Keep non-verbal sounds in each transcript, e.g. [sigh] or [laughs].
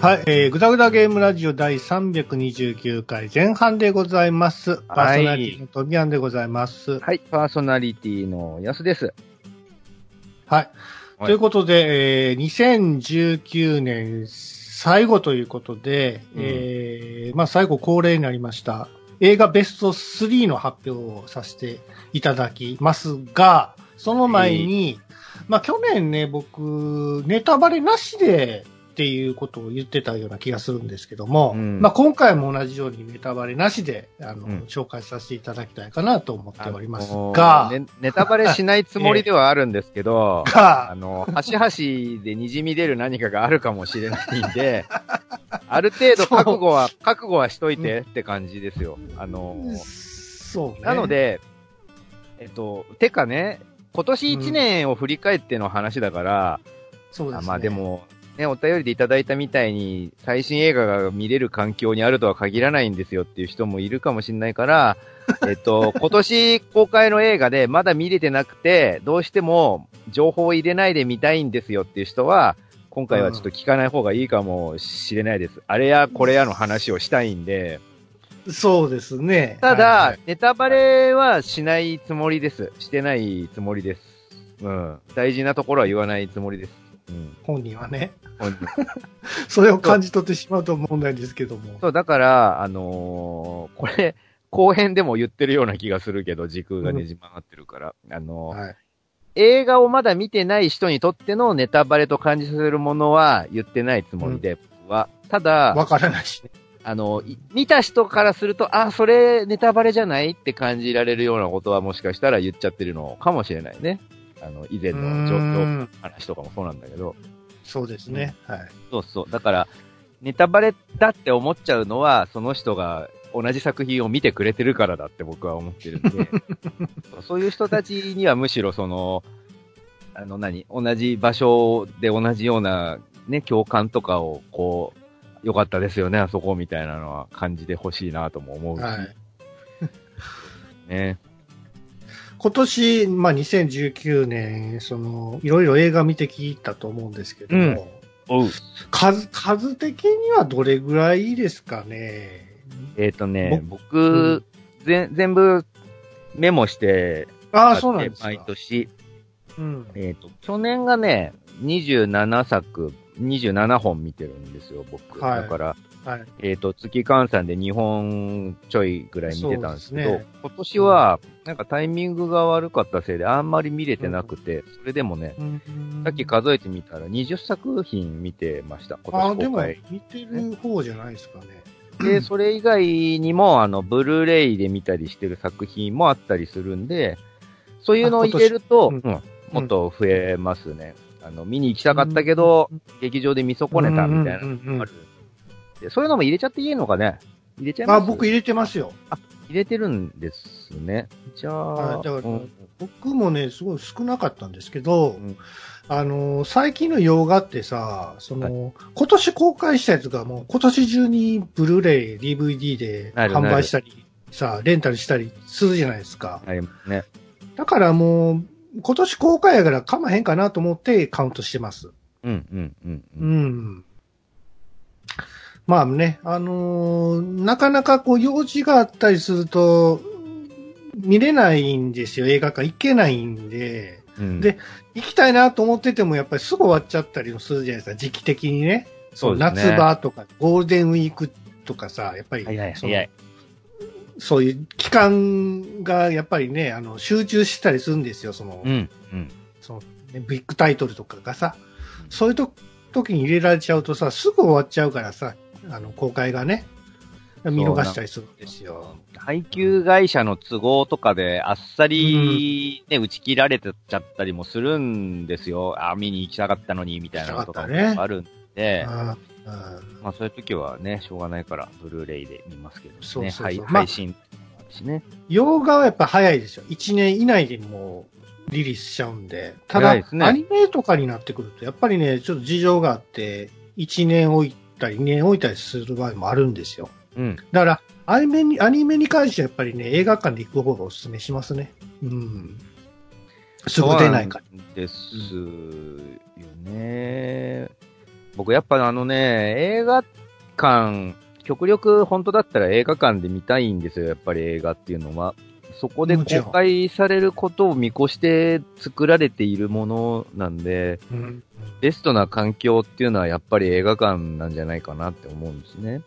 はい、えー、ぐだぐだゲームラジオ第329回前半でございます。パーソナリティのトミアンでございます。はい。はい、パーソナリティの安です。はい。はいということで、えー、2019年最後ということで、うんえー、まあ最後恒例になりました。映画ベスト3の発表をさせていただきますが、その前に、まあ去年ね、僕、ネタバレなしでっていうことを言ってたような気がするんですけども、うんまあ今回も同じようにネタバレなしで、あの、うん紹介させていただきたいかなと思っておりますが、ねネタバレしないつもりではあるんですけど、[laughs] あが、の、端々で滲み出る何かがあるかもしれないんで、[laughs] ある程度覚悟は、覚悟はしといてって感じですよ。あの、そうね。なの、で、えっと、てかね、今年1年を振り返っての話だから、そうですね。あまあで、も、ね、お便りでいただいたみたいに、最新映画が見れる環境にあるとは限らないんですよっていう人もいるかもしれないから、[laughs] えっと、今年公開の映画でまだ見れてなくて、どうしても情報を入れないで見たいんですよっていう人は、今回はちょっと聞かない方がいいかもしれないです。あれやこれやの話をしたいんで、そうですね。ただ、はいはいネタバレはしないつもりです。してないつもりです。うん。大事なところは言わないつもりです。うん。本人はね、[laughs] それを感じ取ってしまうと問題ですけども。そう、だから、あのーこれ、後編でも言ってるような気がするけど、時空がねじ曲がってるから。あのーはい。映画をまだ見てない人にとってのネタバレと感じさせるものは言ってないつもりで、僕は。ただ、わからないしね。あの、い見た人からすると、あ、それネタバレじゃないって感じられるようなことはもしかしたら言っちゃってるのかもしれないね。あの、以前うの状況、ん話とかもそうなんだけど。そうですね。はい。そうそう。だから、ネタバレだって思っちゃうのは、その人が同じ作品を見てくれてるからだって僕は思ってるんで、[laughs] そういう人たちにはむしろその、あの何、同じ場所で同じようなね、共感とかをこう、良かったですよね、あそこみたいなのは感じてほしいなとも思うし、はい。ね。今年、まあ2019年、その、いろいろ映画見てきたと思うんですけども、おう。数、数的にはどれぐらいですかね？えっ、とね、僕、ぜ全部メモしてああ、そうなんですか。毎年、うん。えっ、と、去年がね、27作、27本見てるんですよ、僕。はいだから、はい。えっ、と、月換算で2本ちょいぐらい見てたんですけど、ね。今年は、なんかタイミングが悪かったせいであんまり見れてなくて、それでもね、さっき数えてみたら20作品見てました、今ああ、でも年公開。、見てる方じゃないですかね。で、それ以外にも、あの、ブルーレイで見たりしてる作品もあったりするんで、そういうのを入れると、あ今うんもっと増えますね。あの、見に行きたかったけど、劇場で見損ねたみたいなのうん。うん。うんそういうのも入れちゃっていいのかね？入れちゃいます？あ、僕入れてますよ。入れてるんですね。じゃあ、はいだからうん僕もね、すごい少なかったんですけど、うんあのー最近の洋画ってさ、その、今年公開したやつがもう今年中にブルーレイ、DVD で販売したり、さ、レンタルしたりするじゃないですか。ありますね。だからもう、今年公開やからかまへんかなと思ってカウントしてます。うん、うん、うん。ううんん。まあね、あのーなかなかこう用事があったりすると、見れないんですよ。映画館行けないんで。うんで行きたいなと思ってても、やっぱりすぐ終わっちゃったりもするじゃないですか。時期的にね。そうですね夏場とか、ゴールデンウィークとかさ、やっぱり。そういう期間がやっぱりね、あの、集中したりするんですよ。その、うん、うん。そのね、ビッグタイトルとかがさ、そういうと時に入れられちゃうとさ、すぐ終わっちゃうからさ、あの、公開がね、見逃したりするんですよ。配給会社の都合とかであっさりね、打ち切られてちゃったりもするんですよ。あ、見に行きたかったのに、みたいなのとか行きたかったねもあるんで、ああまあそういう時はね、しょうがないから、ブルーレイで見ますけどね。そうそうそう配信もあるしね。洋画はやっぱ早いですよ。1年以内でもうリリースしちゃうんで。ただ、ねアニメとかになってくると、やっぱりね、ちょっと事情があって、1年置いたり、2年置いたりする場合もあるんですよ。うん。だから、アニメに、アニメに関してはやっぱりね、映画館で行く方がお勧めしますね。うん。すぐ出ないから。ですよね。僕やっぱあのね、映画館、極力本当だったら映画館で見たいんですよ、やっぱり映画っていうのは。そこで公開されることを見越して作られているものなんで、うん。ベストな環境っていうのはやっぱり映画館なんじゃないかなって思うんですね。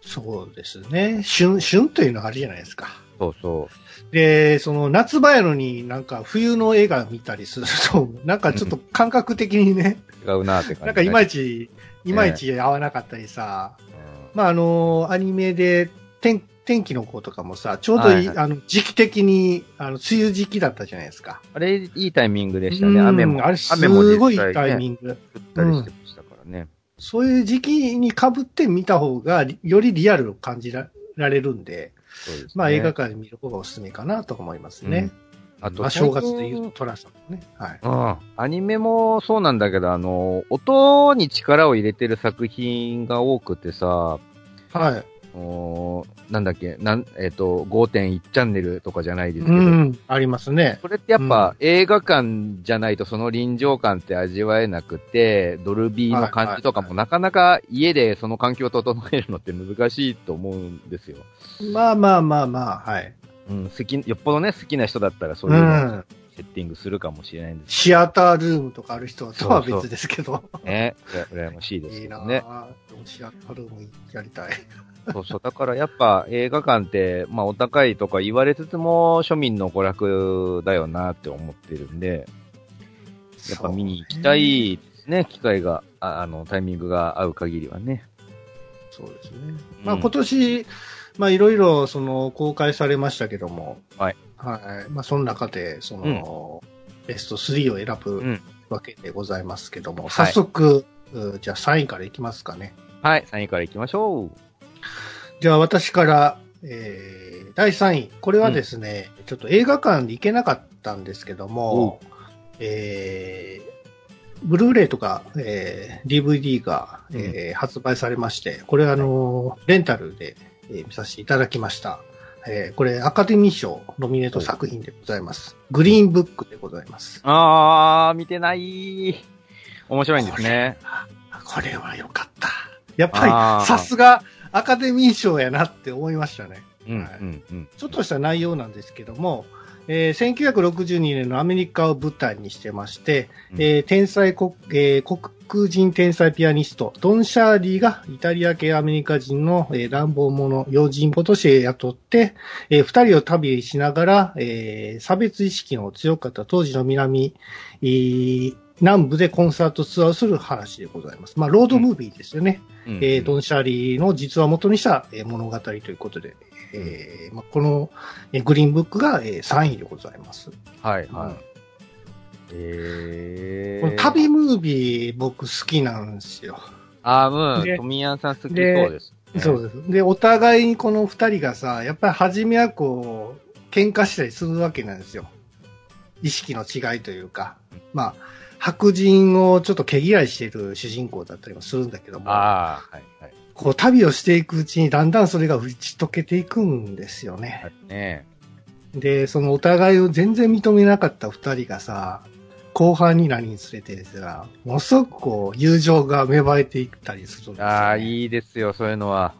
そうですね。旬、旬というのがあるじゃないですか。そうそで、その夏場やのになんか冬の映画見たりすると、[laughs] なんかちょっと感覚的にね、う。違うなって感じ、なんかいまいいち、いまいち合わなかったりさ、ち、まああの、アニメで天天気の子とかもさ、ちょうどいい、はいはいあの、時期的に、あの、梅雨時期だったじゃないですか。あれ、いいタイミングでしたね。うん雨も。あれす雨も実ごいタイミング。降ったりしてましたからね。そういう時期に被って見た方が、よりリアルを感じられるんで、ですね。まあ映画館で見る方がおすすめかなと思いますね。あと、まあ正月で言うとトラさんもね。はい。うん。アニメもそうなんだけど、あの、音に力を入れてる作品が多くてさ、はい。おーなんだっけ、なん、えっ、と、5.1チャンネルとかじゃないですけうど、ん、ありますね。それってやっぱ映画館じゃないとその臨場感って味わえなくて、ドルビーの感じとかもなかなか家でその環境を整えるのって難しいと思うんですよ。まあまあまあまあ、はい。うん、好き、よっぽどね、好きな人だったらそうういうのん。セッティングするかもしれないんですシアタールームとかある人とは別ですけど。けどね。うら羨ましいですいいな。シアタールームやりたい。そうそう。だからやっぱ映画館って、まあお高いとか言われつつも庶民の娯楽だよなって思ってるんで、やっぱ見に行きたいですね、機会が、ああの、タイミングが合う限りはね。そうですね。うんまあ今年、まあいろいろその公開されましたけども、はい。はい。まあその中で、その、ベスト3を選うぶんわけでございますけども、はい早速、うじゃあ3位からいきますかね。はい、3位から行きましょう。じゃあ私から、えー、第3位。これはですね、ちょっと映画館で行けなかったんですけども、えー、ブルーレイとか、えー、DVD が、えー発売されまして、これあのーレンタルで、えー見させていただきました。えーこれアカデミー賞ノミネート作品でございます。グリーンブックでございます。あー、見てない。面白いんですね。これは良かった。やっあぱーりさすがアカデミー賞やなって思いましたね。ちょっとした内容なんですけども、えー1962年のアメリカを舞台にしてまして、うん。えー天才国、えー黒人天才ピアニスト、ドン・シャーリーがイタリア系アメリカ人の、えー乱暴者、用心棒として雇って、えー二人を旅しながら、えー差別意識の強かった当時の南、えー南部でコンサートツアーをする話でございます。まあ、ロードムービーですよね。うんえードン・シャーリーの実話を元にした、えー物語ということで、えーまあ、この、えーグリーンブックが、えー3位でございます。はい、うんはい。えー。この旅ムービー僕好きなんですよ。あー、うん。で富谷さん好きそうでです、ね。そうです。で、お互いにこの二人がさ、やっぱり初めはこう、喧嘩したりするわけなんですよ。意識の違いというか。まあ、白人をちょっと毛嫌いしている主人公だったりもするんだけども、あー、はい、はい。こう旅をしていくうちにだんだんそれが打ち解けていくんですよね。はいねで、そのお互いを全然認めなかった二人がさ、後半になりにつれてさ、ものすごくこう、友情が芽生えていったりするんですよ、ね。ああ、いいですよ、そういうのは。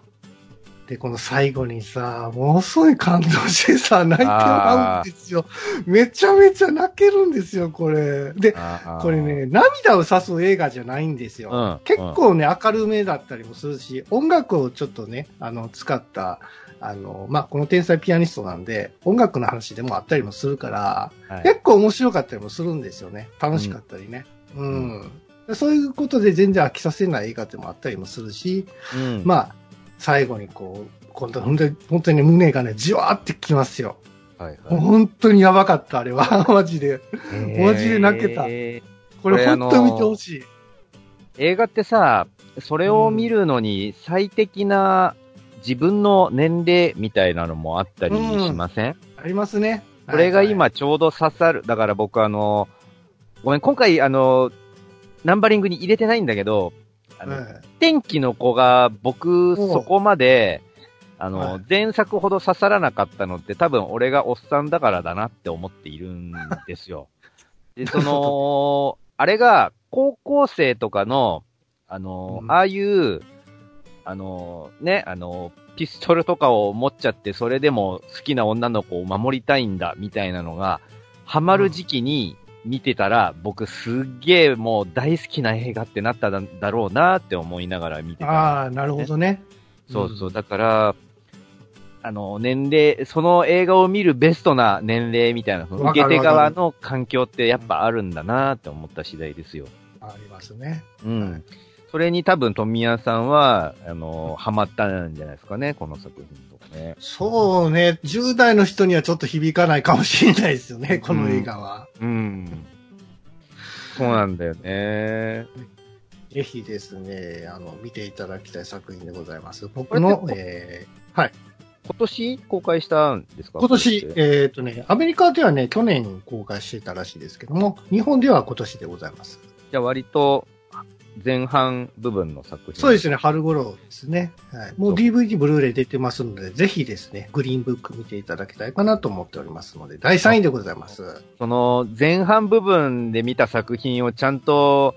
で、この最後にさ、ものすごい感動してさ、泣いてもらうんですよ。めちゃめちゃ泣けるんですよ、これ。で、これ、ね、涙を誘う映画じゃないんですよ。うん。結構ね、明るめだったりもするし、音楽をちょっとね、あの、使った、あの、まあ、この天才ピアニストなんで、音楽の話でもあったりもするから、はい、結構面白かったりもするんですよね。楽しかったりね。うん。そういうことで全然飽きさせない映画でもあったりもするし、うん、まあ、最後にこう、今度本当に、本当にね胸がね、じわーってきますよ。はいはい。本当にやばかった、あれは。[laughs] マジで。マジで泣けたえーこれ本当に見てほしい。映画ってさ、それを見るのに最適な自分の年齢みたいなのもあったりしません、ありますね。これがはい今ちょうど刺さる。だから僕あの、ごめん、今回あの、ナンバリングに入れてないんだけど、あの、はい天気の子が僕そこまで、あの、はい。前作ほど刺さらなかったのって多分俺がおっさんだからだなって思っているんですよ。[laughs] で、その、あれが高校生とかの、あの、うん。ああいう、あの、ね、あの、ピストルとかを持っちゃって、それでも好きな女の子を守りたいんだ、みたいなのが、ハマる時期に見てたら、僕すっげえもう大好きな映画ってなったんだろうなって思いながら見てた。ああ、なるほどね。そうそう。んだから、あの、年齢、その映画を見るベストな年齢みたいな、その受け手側の環境ってやっぱあるんだなって思った次第ですよ。ありますね。うん。それに多分富谷さんは、あの、ハマったんじゃないですかね、この作品とかね。そうね、10代の人にはちょっと響かないかもしれないですよね、この映画は。うん。そうなんだよね。ぜひですね、あの、見ていただきたい作品でございます。僕のこ、えーはい。今年公開したんですか？今年えっ、とね、アメリカではね、去年公開してたらしいですけども、日本では今年でございます。じゃあ割と前半部分の作品。そうですね、春頃ですね。はい。もう DVD、ブルーレイ出てますので、ぜひですね、グリーンブック見ていただきたいかなと思っておりますので、第3位でございます。その前半部分で見た作品をちゃんと、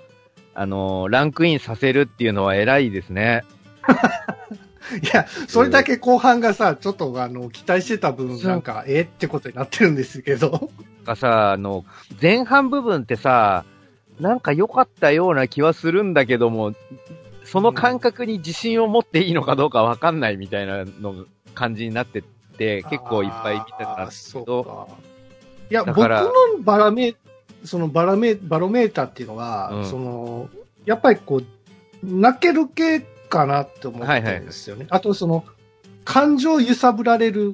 あの、ランクインさせるっていうのは偉いですね。[laughs] いや、それだけ後半がさ、ちょっとあの、期待してた分、なんか、えってことになってるんですけど。がさ、あの、前半部分ってさ、なんか良かったような気はするんだけども、その感覚に自信を持っていいのかどうかわかんないみたいなの感じになってって、結構いっぱい見てたんですけど、いや、僕のバラメ、そのバラメ、バロメーターっていうのは、うん。その、やっぱりこう、泣ける系かなって思ってるんですよね。あとその、感情揺さぶられる。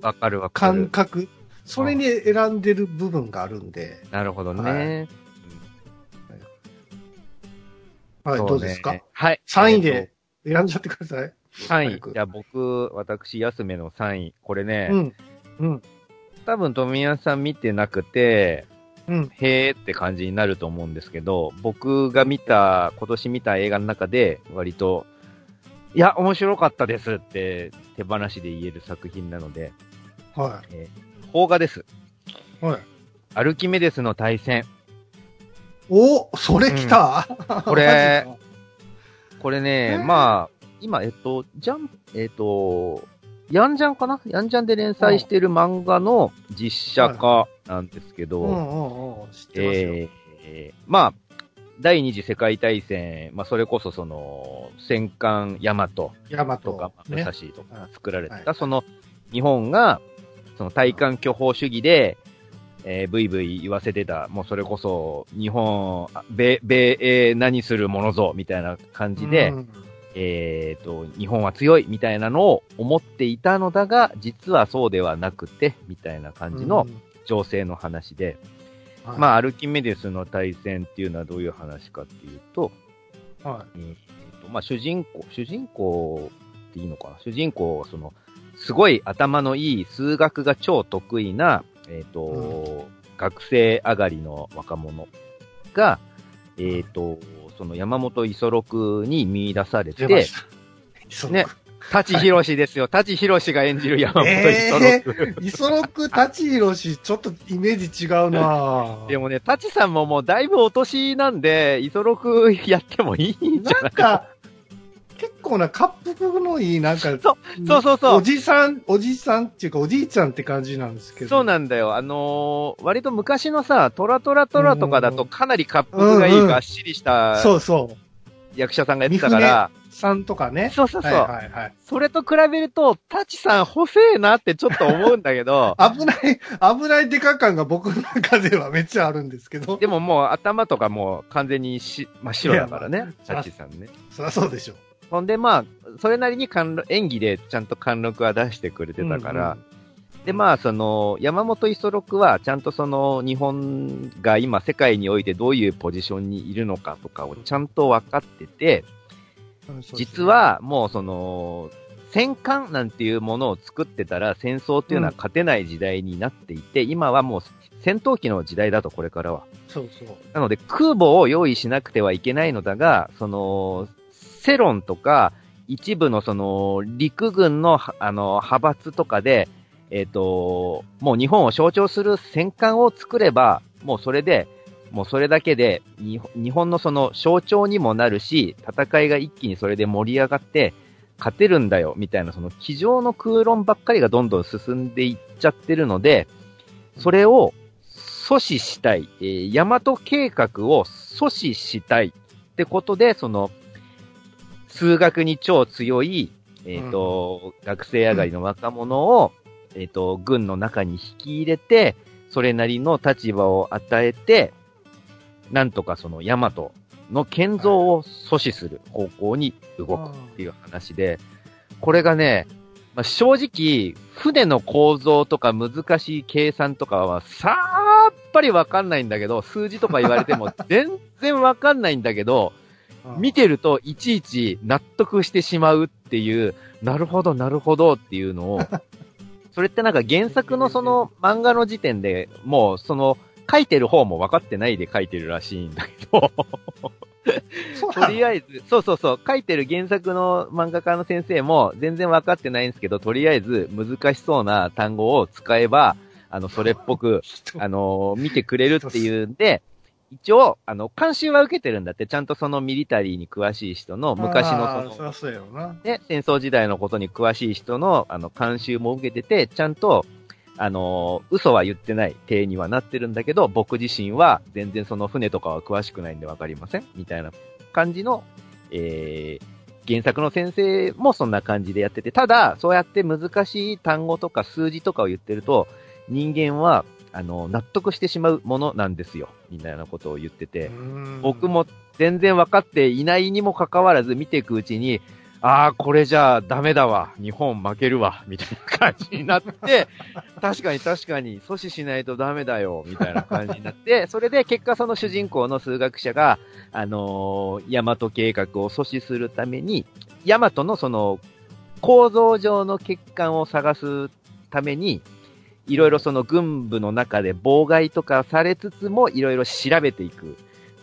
感覚、それに選んでる部分があるんで、なるほどはね。はい、そどうですか？はい。3位で選んじゃってください。3位。じゃあ僕、私、安めの3位。これね、うん。うん。多分富谷さん見てなくて、うん。へーって感じになると思うんですけど、僕が見た、今年見た映画の中で、割と、いや、面白かったですって手放しで言える作品なので、は邦画です。い。はい。アルキメデスの対戦。おそれ来た、[laughs] これマジか。これね、えー。まあ、今、えっと、ジャン、えっと、ヤンジャンかな？ヤンジャンで連載してる漫画の実写化なんですけど。えーえーまあ、第二次世界大戦、まあ、それこそその、戦艦ヤマトとか、武ね蔵。とか作られてた、はい。その、日本が、その対艦巨砲主義で、えー、ブイブイ言わせてた、もうそれこそ、日本、あ米、米英何するものぞ、みたいな感じで、うん。えっ、と、日本は強い、みたいなのを思っていたのだが、実はそうではなくて、みたいな感じの情勢の話で、うん、はい。まあ、アルキメデスの対戦っていうのはどういう話かっていうと、はえーとまあ、主人公、主人公っていいのかな？主人公はその、すごい頭のいい数学が超得意な、えっ、と、学生上がりの若者が、えっ、と、その山本五十六に見出されて。ね舘ひろしですよ。舘ひろしが演じる山本五十六。磯六舘ひろし、ちょっとイメージ違うなぁ [laughs] でもね、舘さんももうだいぶお年なんで、五十六やってもいいんじゃないなんか、結構な、滑覆のいい、なんか、そうそうそうそうおじさん、おじさんっていうか、おじいちゃんって感じなんですけど。そうなんだよ。あのー割と昔のさ、トラトラトラとかだとうんかなり滑覆がいい、がっしりしたそうそう。役者さんがやってたから、さんとかね。そうそうそう。はいはいはい。それと比べると、タチさん細えなってちょっと思うんだけど、[laughs] 危ない、危ないデカ感が僕の中ではめっちゃあるんですけど。でももう頭とかもう完全にし真っ白だからねタチさんね。そりゃそうでしょ。ほんでまあ、それなりに演技でちゃんと貫禄は出してくれてたから、で、まあ、その、山本五十六は、ちゃんとその、日本が今世界においてどういうポジションにいるのかとかをちゃんと分かってて、実はもうその、戦艦なんていうものを作ってたら戦争っていうのは勝てない時代になっていて、今はもう戦闘機の時代だと、これからは。そうそう。なので空母を用意しなくてはいけないのだが、その、世論とか、一部のその、陸軍の、あの、派閥とかで、えっ、と、もう日本を象徴する戦艦を作れば、もうそれで、もうそれだけで、日本日本のその象徴にもなるし、戦いが一気にそれで盛り上がって、勝てるんだよ、みたいな、その机上の空論ばっかりがどんどん進んでいっちゃってるので、それを阻止したい、えー、大和計画を阻止したい。ってことで、その、数学に超強い、えっ、と、学生上がりの若者を、えっ、と、軍の中に引き入れて、それなりの立場を与えて、なんとかその大和の建造を阻止する方向に動くっていう話で、これがね、まあ、正直、船の構造とか難しい計算とかはさっぱりわかんないんだけど、数字とか言われても全然わかんないんだけど、見てるといちいち納得してしまうっていう、なるほど、なるほどっていうのを、[laughs] それってなんか原作のその漫画の時点でもうその書いてる方も分かってないで書いてるらしいんだけど、とりあえず、そうそうそう、書いてる原作の漫画家の先生も全然分かってないんですけど、とりあえず難しそうな単語を使えば、あの、それっぽく、[laughs] あの、見てくれるっていうんで、一応、あの、監修は受けてるんだって、ちゃんとそのミリタリーに詳しい人の、昔のその、そ。ね、戦争時代のことに詳しい人の、あの、監修も受けてて、ちゃんと、あの、嘘は言ってない体にはなってるんだけど、僕自身は全然その船とかは詳しくないんでわかりません。みたいな感じの、えー、原作の先生もそんな感じでやってて、ただ、そうやって難しい単語とか数字とかを言ってると、人間は、あの、納得してしまうものなんですよ。みたいなことを言ってて、僕も全然分かっていないにもかかわらず見ていくうちに、ああ、これじゃあダメだわ。日本負けるわ。みたいな感じになって、[laughs] 確かに確かに阻止しないとダメだよ。みたいな感じになって、[laughs] それで結果その主人公の数学者が、あのー、大和計画を阻止するために、大和のその構造上の欠陥を探すために、いろいろその軍部の中で妨害とかされつつも、いろいろ調べていく。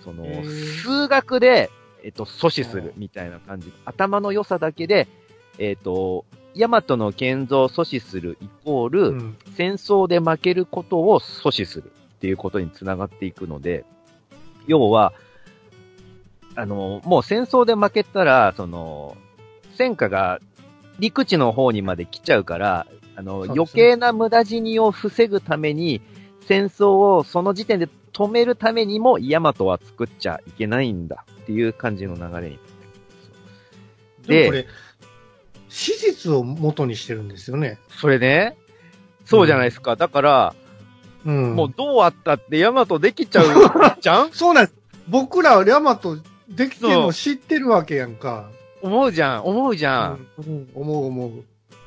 その数学で、えっと、阻止するみたいな感じ。頭の良さだけで、えっと、大和の建造を阻止するイコール、うん戦争で負けることを阻止するっていうことにつながっていくので、要は、あの、もう戦争で負けたら、その、戦火が陸地の方にまで来ちゃうから、あの、ね余計な無駄死にを防ぐために、戦争をその時点で止めるためにも、ヤマトは作っちゃいけないんだっていう感じの流れにで。で、これ、史実を元にしてるんですよね。それね、そうじゃないですか。だから、うん。もうどうあったってヤマトできちゃうじゃん？[laughs] そうなんです。僕らはヤマトできてるの知ってるわけやんか。思うじゃん、思うじゃん。うん思う思う。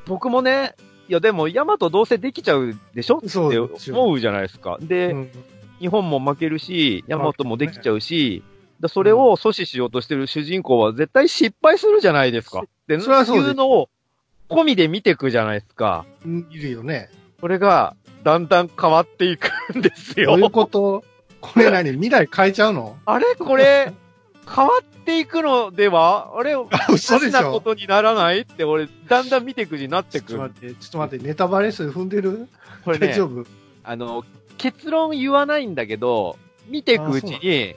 僕もね、いやでもヤマトどうせできちゃうでしょ？って思うじゃないですか。で、うん日本も負けるし、ヤマトもできちゃうし、だそれを阻止しようとしてる主人公は絶対失敗するじゃないですか。ってそういうのを込みで見ていくじゃないですか。いるよね。これがだんだん変わっていくんですよ。どういうことこれ何未来変えちゃうのあれこれ、変わっていくのではあれ、[laughs] 嘘でしなこょとにならないって俺、だんだん見ていくになってくる。ちょっと待って、ちょっと待って、ネタバレ数踏んでる？これね、大丈夫？あの、結論言わないんだけど、見ていくうちに、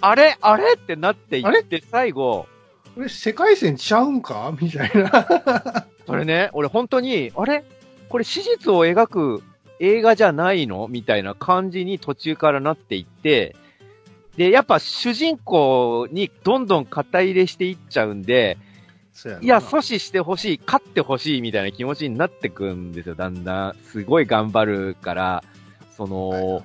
あれあれってなっていって、最後、これ世界線ちゃうんか？みたいな。[laughs] それね、俺本当に、あれ？これ史実を描く映画じゃないの？みたいな感じに途中からなっていって、で、やっぱ主人公にどんどん肩入れしていっちゃうんで、いや、阻止してほしい、勝ってほしいみたいな気持ちになってくんですよ、だんだん。すごい頑張るから、その、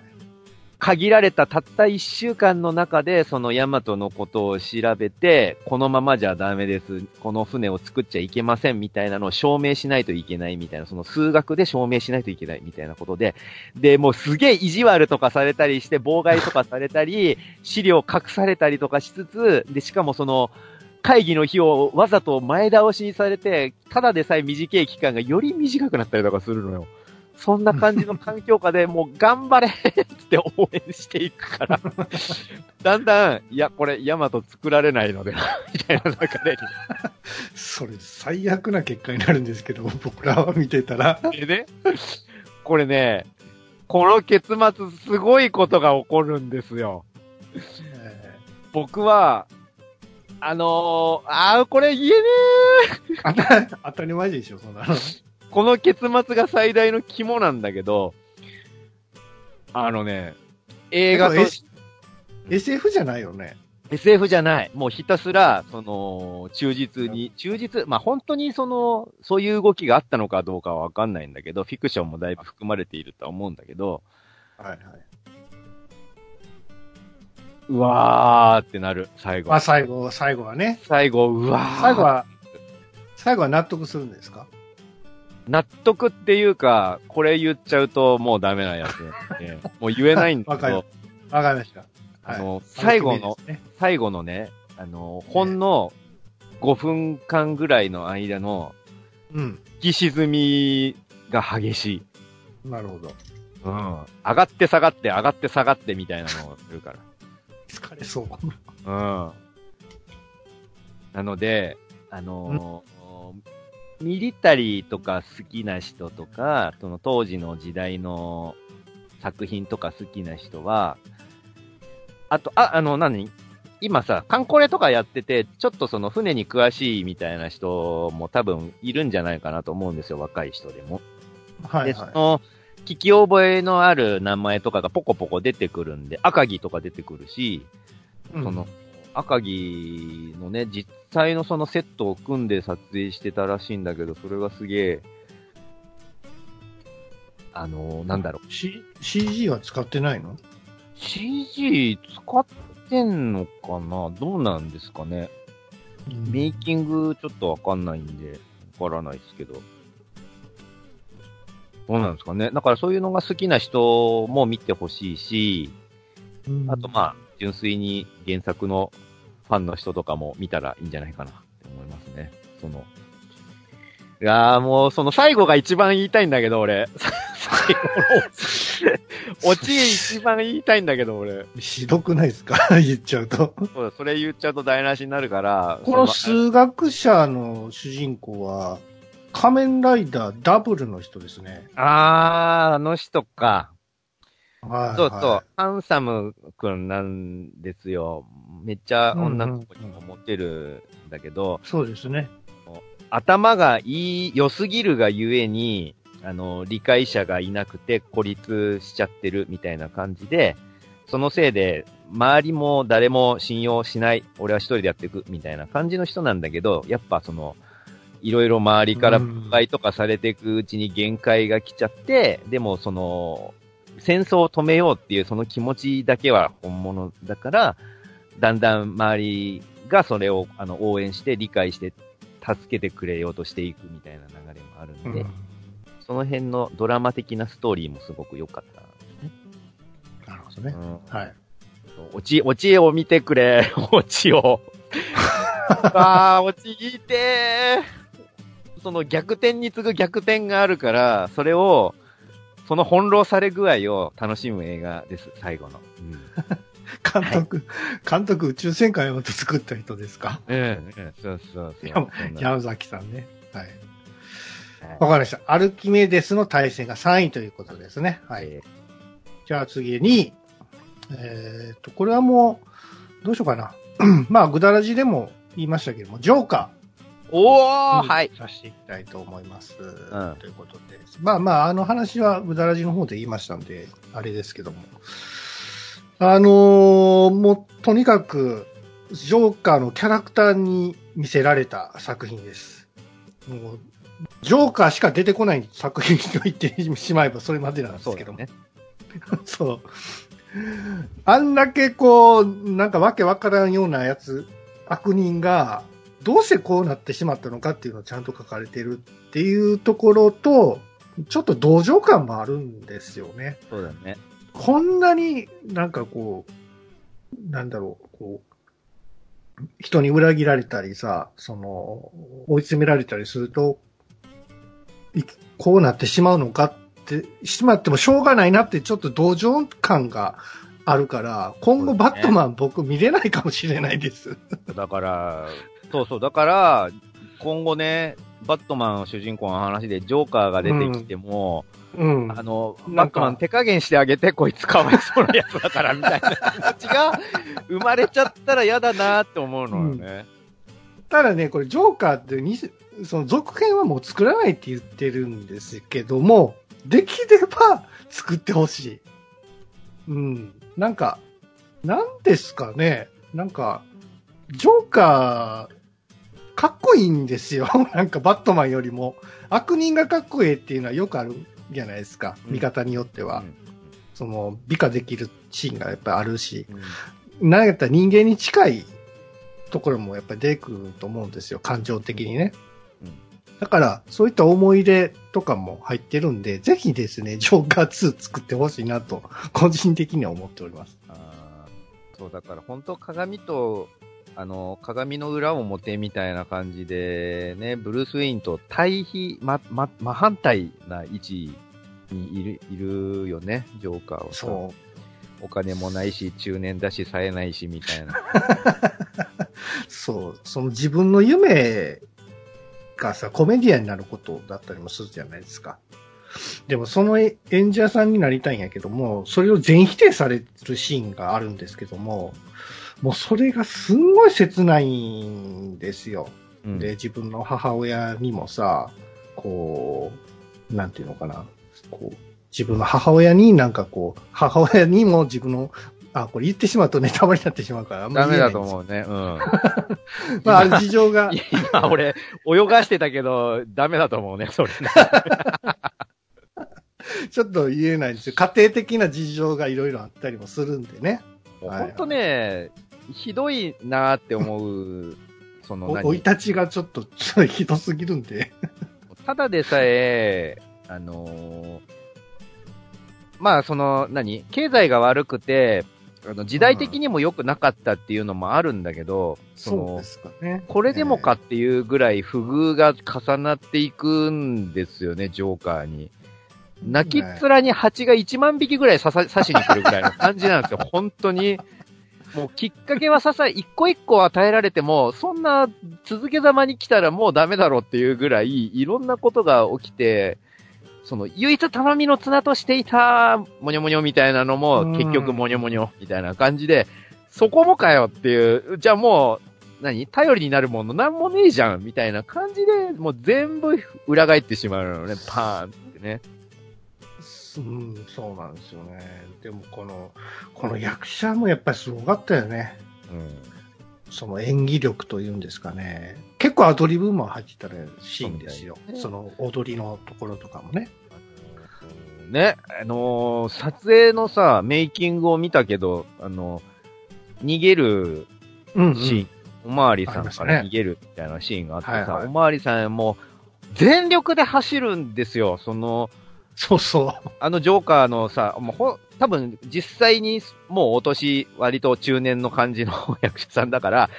限られたたった一週間の中で、そのヤマトのことを調べて、このままじゃダメです。この船を作っちゃいけませんみたいなのを証明しないといけないみたいな、その数学で証明しないといけないみたいなことで、で、もうすげえ意地悪とかされたりして、妨害とかされたり、[laughs] 資料隠されたりとかしつつ、で、しかもその、会議の日をわざと前倒しにされて、ただでさえ短い期間がより短くなったりとかするのよ。そんな感じの環境下で [laughs] もう頑張れって応援していくから、[laughs] だんだん、いや、これ、ヤマト作られないのでは、[laughs] みたいな流れそれ最悪な結果になるんですけど、僕らは見てたら。に。でね、これね、この結末、すごいことが起こるんですよ。え僕は、あのー、あー、これ言えねー当た当たり前でしょ、そんなの。ーこの結末が最大の肝なんだけど、あのね、映画と、S- SF じゃないよね。SF じゃない。もうひたすら、その、忠実に、忠実、まあ、本当にその、そういう動きがあったのかどうかはわかんないんだけど、フィクションもだいぶ含まれているとは思うんだけど、はいはい。うわーってなる、最後まあ。最後、最後はね。最後、うわー。最後は、最後は納得するんですか？納得っていうか、これ言っちゃうともうダメなやつで、[laughs] もう言えないんだわけかどる、わかりました。あの、最後の、ね、最後のね、あの、ほんの5分間ぐらいの間のうん。引き沈みが激しい。なるほど。うん。上がって下がって、上がって下がってみたいなのをするか疲れそう。ら。うん。なので、あのーミリタリーとか好きな人とか、その当時の時代の作品とか好きな人は、あと、あ、あの、何？今さ、観光レとかやってて、ちょっとその船に詳しいみたいな人も多分いるんじゃないかなと思うんですよ、若い人でも。で、はいはその、聞き覚えのある名前とかがポコポコ出てくるんで、赤城とか出てくるし、い。うんその、赤城のね、実際のそのセットを組んで撮影してたらしいんだけど、それがすげえ、あのなんだろう。C、CG は使ってないの？CG 使ってんのかな？どうなんですかね？メイキングちょっとわかんないんで、わからないですけど。どうなんですかね？だからそういうのが好きな人も見てほしいし、うんあとまあ、純粋に原作のファンの人とかも見たらいいんじゃないかなって思いますね。その、いやーもうその最後が一番言いたいんだけど、俺。最後のオチ一番言いたいんだけど、俺。ひどくないですか？[laughs] 言っちゃうと。そうだ、それ言っちゃうと台無しになるから。この数学者の主人公は、仮面ライダーダブルの人ですね。あー、あの人か。はい、そうそう、ハンサムくんなんですよ。めっちゃ女の子にもモテるんだけど、そうですね。頭がいい、良すぎるがゆえに、あの、理解者がいなくて孤立しちゃってるみたいな感じで、そのせいで、周りも誰も信用しない、俺は一人でやっていくみたいな感じの人なんだけど、やっぱその、いろいろ周りから分解とかされていくうちに限界が来ちゃって、でもその、戦争を止めようっていうその気持ちだけは本物だから、だんだん周りがそれをあの応援して理解して助けてくれようとしていくみたいな流れもあるんで、うんその辺のドラマ的なストーリーもすごく良かった。なるほどね。うんはい。オチ、オチを見てくれ、[laughs] オチを。[laughs] ああ、オチ聞いてーその逆転に次ぐ逆転があるから、それを、その翻弄され具合を楽しむ映画です、最後の。[laughs] 監督、監督宇宙戦艦ヤマト作った人ですか？うん。うん、うん、そうそうそう。山崎さんね。はい。はいわかりました。アルキメデスの対戦が3位ということですね。はい。えじゃあ次に、えっと、これはもう、どうしようかな。[clears throat] まあ、グダラジでも言いましたけども、ジョーカーおーーはい。させていきたいと思います。んということで。まあまあ、あの話はグダラジの方で言いましたんで、あれですけども。あのーもう、とにかく、ジョーカーのキャラクターに見せられた作品です。もう、ジョーカーしか出てこない作品と言ってしまえばそれまでなんですけども。そうだね。[laughs] そう。あんだけこう、なんかわけわからんようなやつ、悪人が、どうしてこうなってしまったのかっていうのをちゃんと書かれてるっていうところと、ちょっと同情感もあるんですよね。そうだね。こんなになんかこう、なんだろう、こう、人に裏切られたりさ、その、追い詰められたりすると、いこうなってしまうのかって、しまってもしょうがないなってちょっと同情感があるから、今後バットマン僕見れないかもしれないです。だから、そうそう、だから、今後ね、バットマン主人公の話でジョーカーが出てきても、うん。あの、なんかバットマン手加減してあげて、こいつかわいそうなやつだから、みたいな [laughs] 気持ちが生まれちゃったら嫌だなって思うのよね。ただね、これ、ジョーカーってに、その続編はもう作らないって言ってるんですけども、できれば作ってほしい。うん。なんか、なんですかね。なんか、ジョーカー、かっこいいんですよ。[laughs] なんかバットマンよりも。悪人がかっこいいっていうのはよくあるじゃないですか。うん見方によっては。うんその、美化できるシーンがやっぱりあるし。うんなんやったら人間に近いところもやっぱり出てくると思うんですよ、感情的にね。うんだから、そういった思い入れとかも入ってるんで、ぜひですね、ジョーカー2作ってほしいなと、個人的には思っております。あーそう、だから本当鏡と、あの、鏡の裏表みたいな感じで、ね、ブルース・ウィーンと対比、ま、ま、真反対な位置にいる、いるよね、ジョーカーはさ。そお金もないし、中年だし、冴えないし、みたいな。う。[laughs] そう。その自分の夢がさ、コメディアンになることだったりもするじゃないですか。でもその演者さんになりたいんやけども、それを全否定されるシーンがあるんですけども、もうそれがすんごい切ないんですよ。うんで、自分の母親にもさ、こう、なんていうのかな、こう、自分の母親になんかこう、母親にも自分の、あ、これ言ってしまうとネタバレになってしまうから、ダメだと思うね。うん。[laughs] まあ、ある事情が [laughs] 今、俺、泳がしてたけど、ダメだと思うね、それね。[laughs] ちょっと言えないんですよ。家庭的な事情がいろいろあったりもするんでね。はいもうほんとね、ひどいなーって思う、その生い立ちがちょっと、ちょっとひどすぎるんで。[laughs] ただでさえ、あのーまあ、その、何？経済が悪くて、あの時代的にも良くなかったっていうのもあるんだけど、そのすかね。これでもかっていうぐらい不遇が重なっていくんですよね、ジョーカーに。泣きっ面に蜂が1万匹ぐらい刺さ刺しに来るぐらいの感じなんですよ、本当に。もうきっかけはささ、一個一個与えられても、そんな続けざまに来たらもうダメだろうっていうぐらい、いろんなことが起きて、その、唯一頼みの綱としていた、もにょもにょみたいなのも、うん。結局もにょもにょみたいな感じで、そこもかよっていう、じゃあもう、何？頼りになるもの？なんもねえじゃんみたいな感じで、もう全部裏返ってしまうのね、パーンってね。うん、そうなんですよね。でもこの、この役者もやっぱりすごかったよね。うん。その演技力というんですかね。結構アドリブも入ってたシーンですよ。そねその踊りのところとかもね。ね、あのー撮影のさ、メイキングを見たけど、あの逃げるうん、シーン、おまわりさんから逃げるみたいなシーンがあってさ、はいはいおまわりさんも全力で走るんですよ。その、そうそう。あのジョーカーのさ、もうほ多分実際にもうお年割と中年の感じの [laughs] 役者さんだから、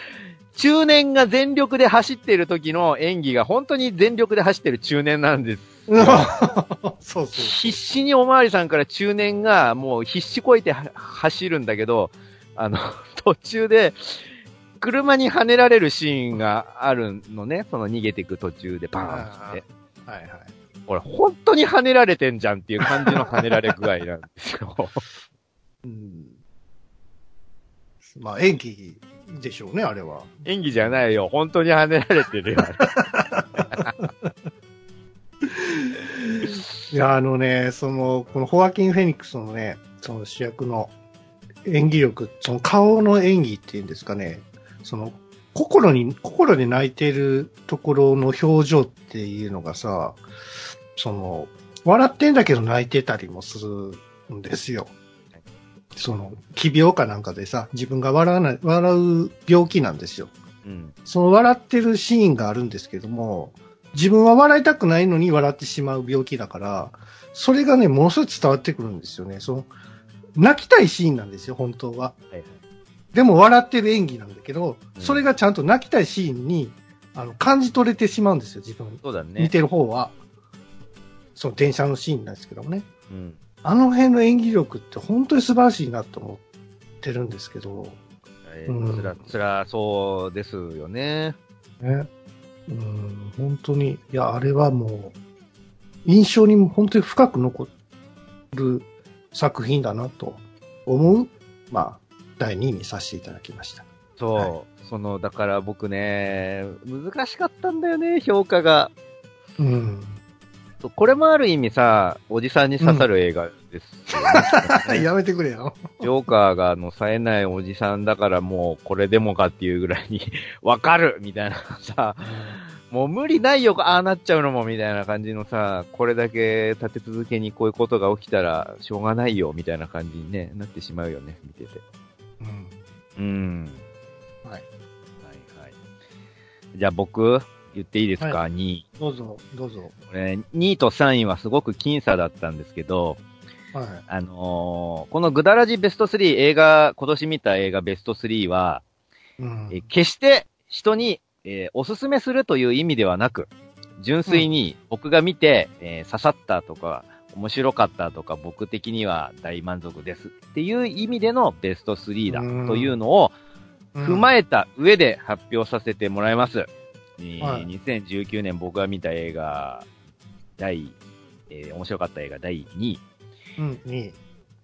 中年が全力で走ってる時の演技が本当に全力で走ってる中年なんです。う [laughs] んそうそう必死におまわりさんから中年がもう必死こいては走るんだけど、あの、[laughs] 途中で、車に跳ねられるシーンがあるのね。その逃げていく途中でバーンって。はいはい。俺、本当に跳ねられてんじゃんっていう感じの跳ねられ具合なんですよ。うん。まあ演技でしょうね、あれは。演技じゃないよ。本当に跳ねられてるよ。[laughs] いや、あのね、その、このホアキン・フェニックスのね、その主役の演技力、その顔の演技っていうんですかね、その、心に、心で泣いてるところの表情っていうのがさ、その、笑ってんだけど泣いてたりもするんですよ。その、奇病かなんかでさ、自分が笑わない、笑う病気なんですよ。うん。その笑ってるシーンがあるんですけども、自分は笑いたくないのに笑ってしまう病気だから、それがね、ものすごい伝わってくるんですよね。その、泣きたいシーンなんですよ、本当は。はいはいでも笑ってる演技なんだけど、うんそれがちゃんと泣きたいシーンに、あの、感じ取れてしまうんですよ、自分。そうだね。見てる方は。その電車のシーンなんですけどもね。うん。あの辺の演技力って本当に素晴らしいなと思ってるんですけど、えうんーつら、つらそうですよね。ね。うん、本当に、いや、あれはもう、印象にも本当に深く残る作品だなと思う、まあ、第2位にさせていただきました。そう、はいその、だから僕ね、難しかったんだよね、評価が。うん。そうこれもある意味さ、おじさんに刺さる映画ですよね、[laughs] やめてくれよ。ジョーカーがあの、冴えないおじさんだからもうこれでもかっていうぐらいに [laughs] わかるみたいなさ、もう無理ないよ、ああなっちゃうのもみたいな感じのさ、これだけ立て続けにこういうことが起きたらしょうがないよみたいな感じに、ね、なってしまうよね、見てて。うん。うん。はい。はいはい。じゃあ僕、言っていいですか、は ?2 位。どうぞ、どうぞ。これ、2位と3位はすごく僅差だったんですけど、はい。あのーこのグダラジベスト3映画、今年見た映画ベスト3は、うんえー決して人に、えーおすすめするという意味ではなく、純粋に僕が見て、えー刺さったとか、面白かったとか、僕的には大満足ですっていう意味でのベスト3だうんというのを踏まえ、えた上で発表させてもらいます。えーはい2019年僕が見た映画、第、えー面白かった映画第2位、うん、に。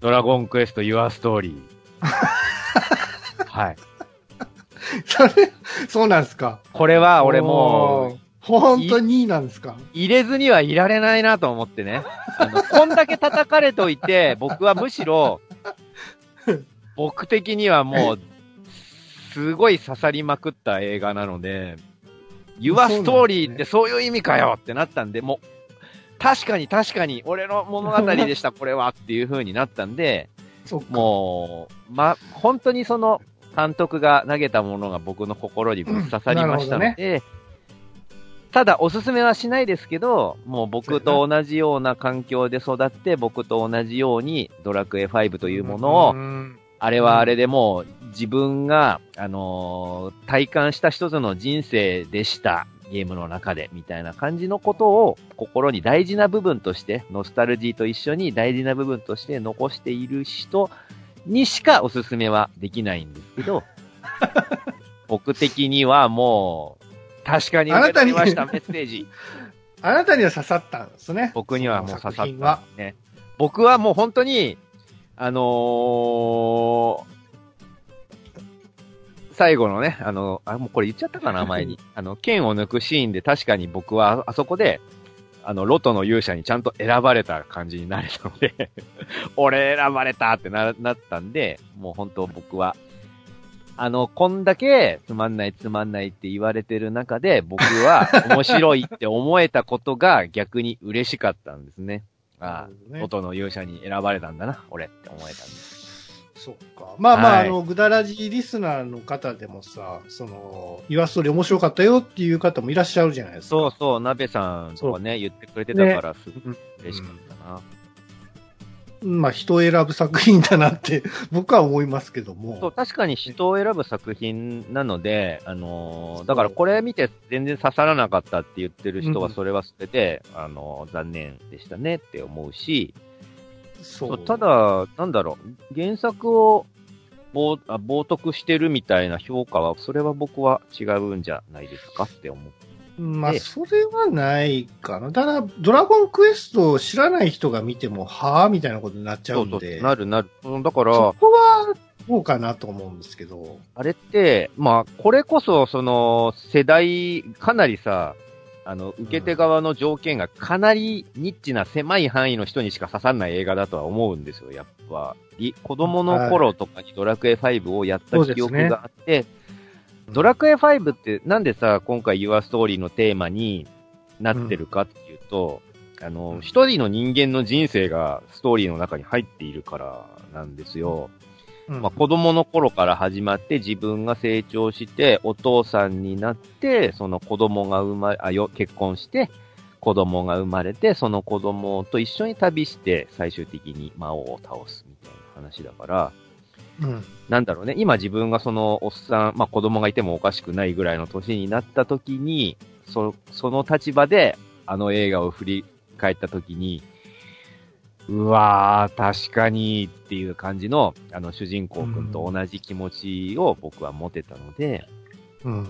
ドラゴンクエスト Your Story。[laughs] はい。それ、そうなんですか。これは俺もう、う、本当に2位なんですか。入れずにはいられないなと思ってね。あの、[laughs] こんだけ叩かれといて、僕はむしろ、[laughs] 僕的にはもう、すごい刺さりまくった映画なので、うなんですね。Story ってそういう意味かよってなったんで、もう、確かに確かに、俺の物語でした、これはっていう風になったんで。もう、ま、本当にその、監督が投げたものが僕の心にぶっ刺さりましたので、ただおすすめはしないですけど、もう僕と同じような環境で育って、僕と同じようにドラクエ5というものを、うんあれはあれでもう自分が、あのー体感した一つの人生でした。ゲームの中で、みたいな感じのことを心に大事な部分として、ノスタルジーと一緒に大事な部分として残している人にしかおすすめはできないんですけど、[laughs] 僕的にはもう、確かに受け取りました、メッセージ。あなたには刺さったんですね。僕にはもう刺さった。ね。僕はもう本当に、あのー最後のね、あの、あ、もうこれ言っちゃったかな、[laughs] 前に。あの、剣を抜くシーンで確かに僕はあそこで、あの、ロトの勇者にちゃんと選ばれた感じになれたので、[laughs] 俺選ばれたってな、なったんで、もう本当僕は、あの、こんだけつまんないつまんないって言われてる中で、僕は面白いって思えたことが逆に嬉しかったんですね。ああ、元の勇者に選ばれたんだな、俺って思えたんです。そっか。まあまあ、はいあの、グダラジリスナーの方でもさ、その、イワストーリー面白かったよっていう方もいらっしゃるじゃないですか。そうそう、鍋さんとかね、言ってくれてたから、すごく嬉しかったな。まあ、人を選ぶ作品だなって、[laughs] 僕は思いますけども。そう、確かに人を選ぶ作品なので、あのーだからこれ見て全然刺さらなかったって言ってる人はうんそれはそれで、あのー残念でしたねって思うし、そそうた、だ、なんだろう、原作を冒あ冒涜してるみたいな評価は、それは僕は違うんじゃないですかって思う。まあ、でそれはないかな。ただ、ドラゴンクエストを知らない人が見ても、はぁみたいなことになっちゃそううんそうで。なるなる。うんだから、そこは、どうかなと思うんですけど。あれって、まあ、これこそ、その、世代、かなりさ、あの、受け手側の条件がかなりニッチな狭い範囲の人にしか刺さんない映画だとは思うんですよ、やっぱ。り子供の頃とかにドラクエ5をやった記憶があって、ドラクエ5ってなんでさ、今回 Your Story のテーマになってるかっていうと、あの、一人の人間の人生がストーリーの中に入っているからなんですよ。うんまあ、子供の頃から始まって自分が成長して、お父さんになって、その子供が生まあ、よ、結婚して、子供が生まれて、その子供と一緒に旅して、最終的に魔王を倒すみたいな話だから、うん。なんだろうね、今自分がそのおっさん、まあ子供がいてもおかしくないぐらいの年になった時に、そ、その立場であの映画を振り返った時に、うわー、確かにっていう感じの、あの主人公くんと同じ気持ちを僕は持てたので、うん。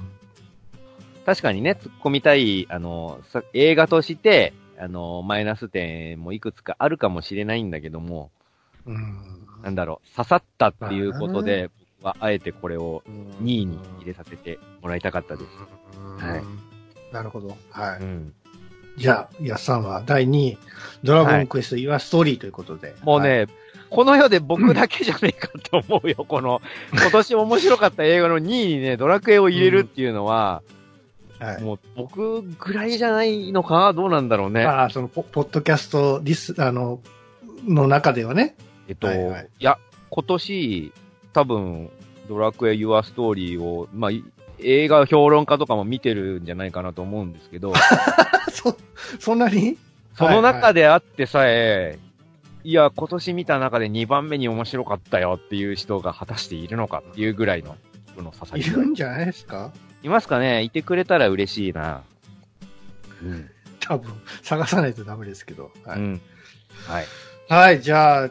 確かにね、突っ込みたい、あの、さ映画として、あの、マイナス点もいくつかあるかもしれないんだけども、うん。なんだろう、刺さったっていうことで、僕はあえてこれをうん2位に入れさせてもらいたかったです。はいなるほど。はうん。い。じゃあ、やっさんは第2位、ドラゴンクエスト、ユアストーリーということで。もうね、この世で僕だけじゃねえかと思うよ、[laughs] この、今年面白かった映画の2位にね、ドラクエを入れるっていうのは、はい、はい。もう僕ぐらいじゃないのかどうなんだろうね。ああ、そのポ、ポッドキャストリス、あの、の中ではね。えっと、はいいはいや、今年、多分、ドラクエ Your Story を、まあ、い映画評論家とかも見てるんじゃないかなと思うんですけど、[laughs] そ、そんなに？その中であってさえ、いや、今年見た中で2番目に面白かったよっていう人が果たしているのかっていうぐらいの、この刺さいるんじゃないですか？いますかね？いてくれたら嬉しいな。うん。多分、探さないとダメですけど。はい。うん。はい。はい、じゃあ、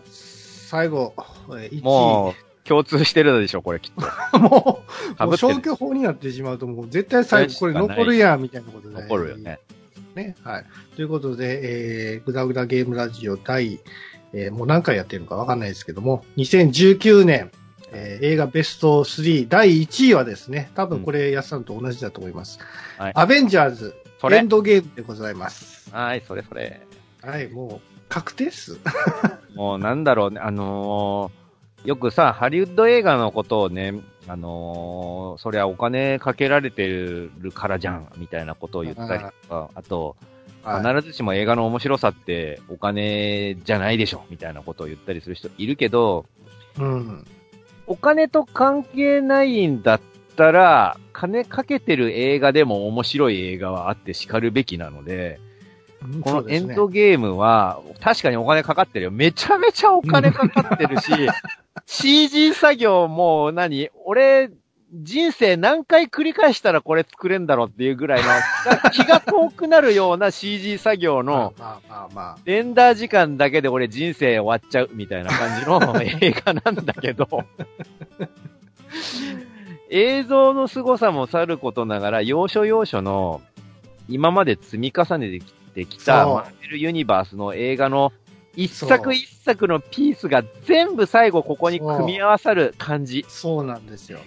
最後、えー1位。もう、共通してるでしょ、これきっと。[laughs] もう、もう消去法になってしまうと、もう絶対最後これ残るやん、みたいなことで。残るよね。ね。はい。ということで、えー、ぐだぐだゲームラジオ第、えー、もう何回やってるのかわかんないですけども、2019年、えー映画ベスト3第1位はですね、多分これ、やっさんと同じだと思います。はいアベンジャーズ、エンドゲームでございます。はい、それそれ。はい、もう、確定っす。[laughs] もうなんだろうね、あのーよくさ、ハリウッド映画のことをね、あのーそりゃお金かけられてるからじゃん、みたいなことを言ったりとか、あと、はい必ずしも映画の面白さってお金じゃないでしょ、みたいなことを言ったりする人いるけど、うん。お金と関係ないんだったら、金かけてる映画でも面白い映画はあって叱るべきなので、このエンドゲームは、確かにお金かかってるよ。めちゃめちゃお金かかってるし、[laughs] CG 作業も何？俺、人生何回繰り返したらこれ作れんだろうっていうぐらいの、気が遠くなるような CG 作業の、レンダー時間だけで俺人生終わっちゃうみたいな感じの [laughs] 映画なんだけど、映像の凄さもさることながら、要所要所の今まで積み重ねてきてきたマーベルユニバースの映画の一作一作のピースが全部最後ここに組み合わさる感じ。そうなんですよ。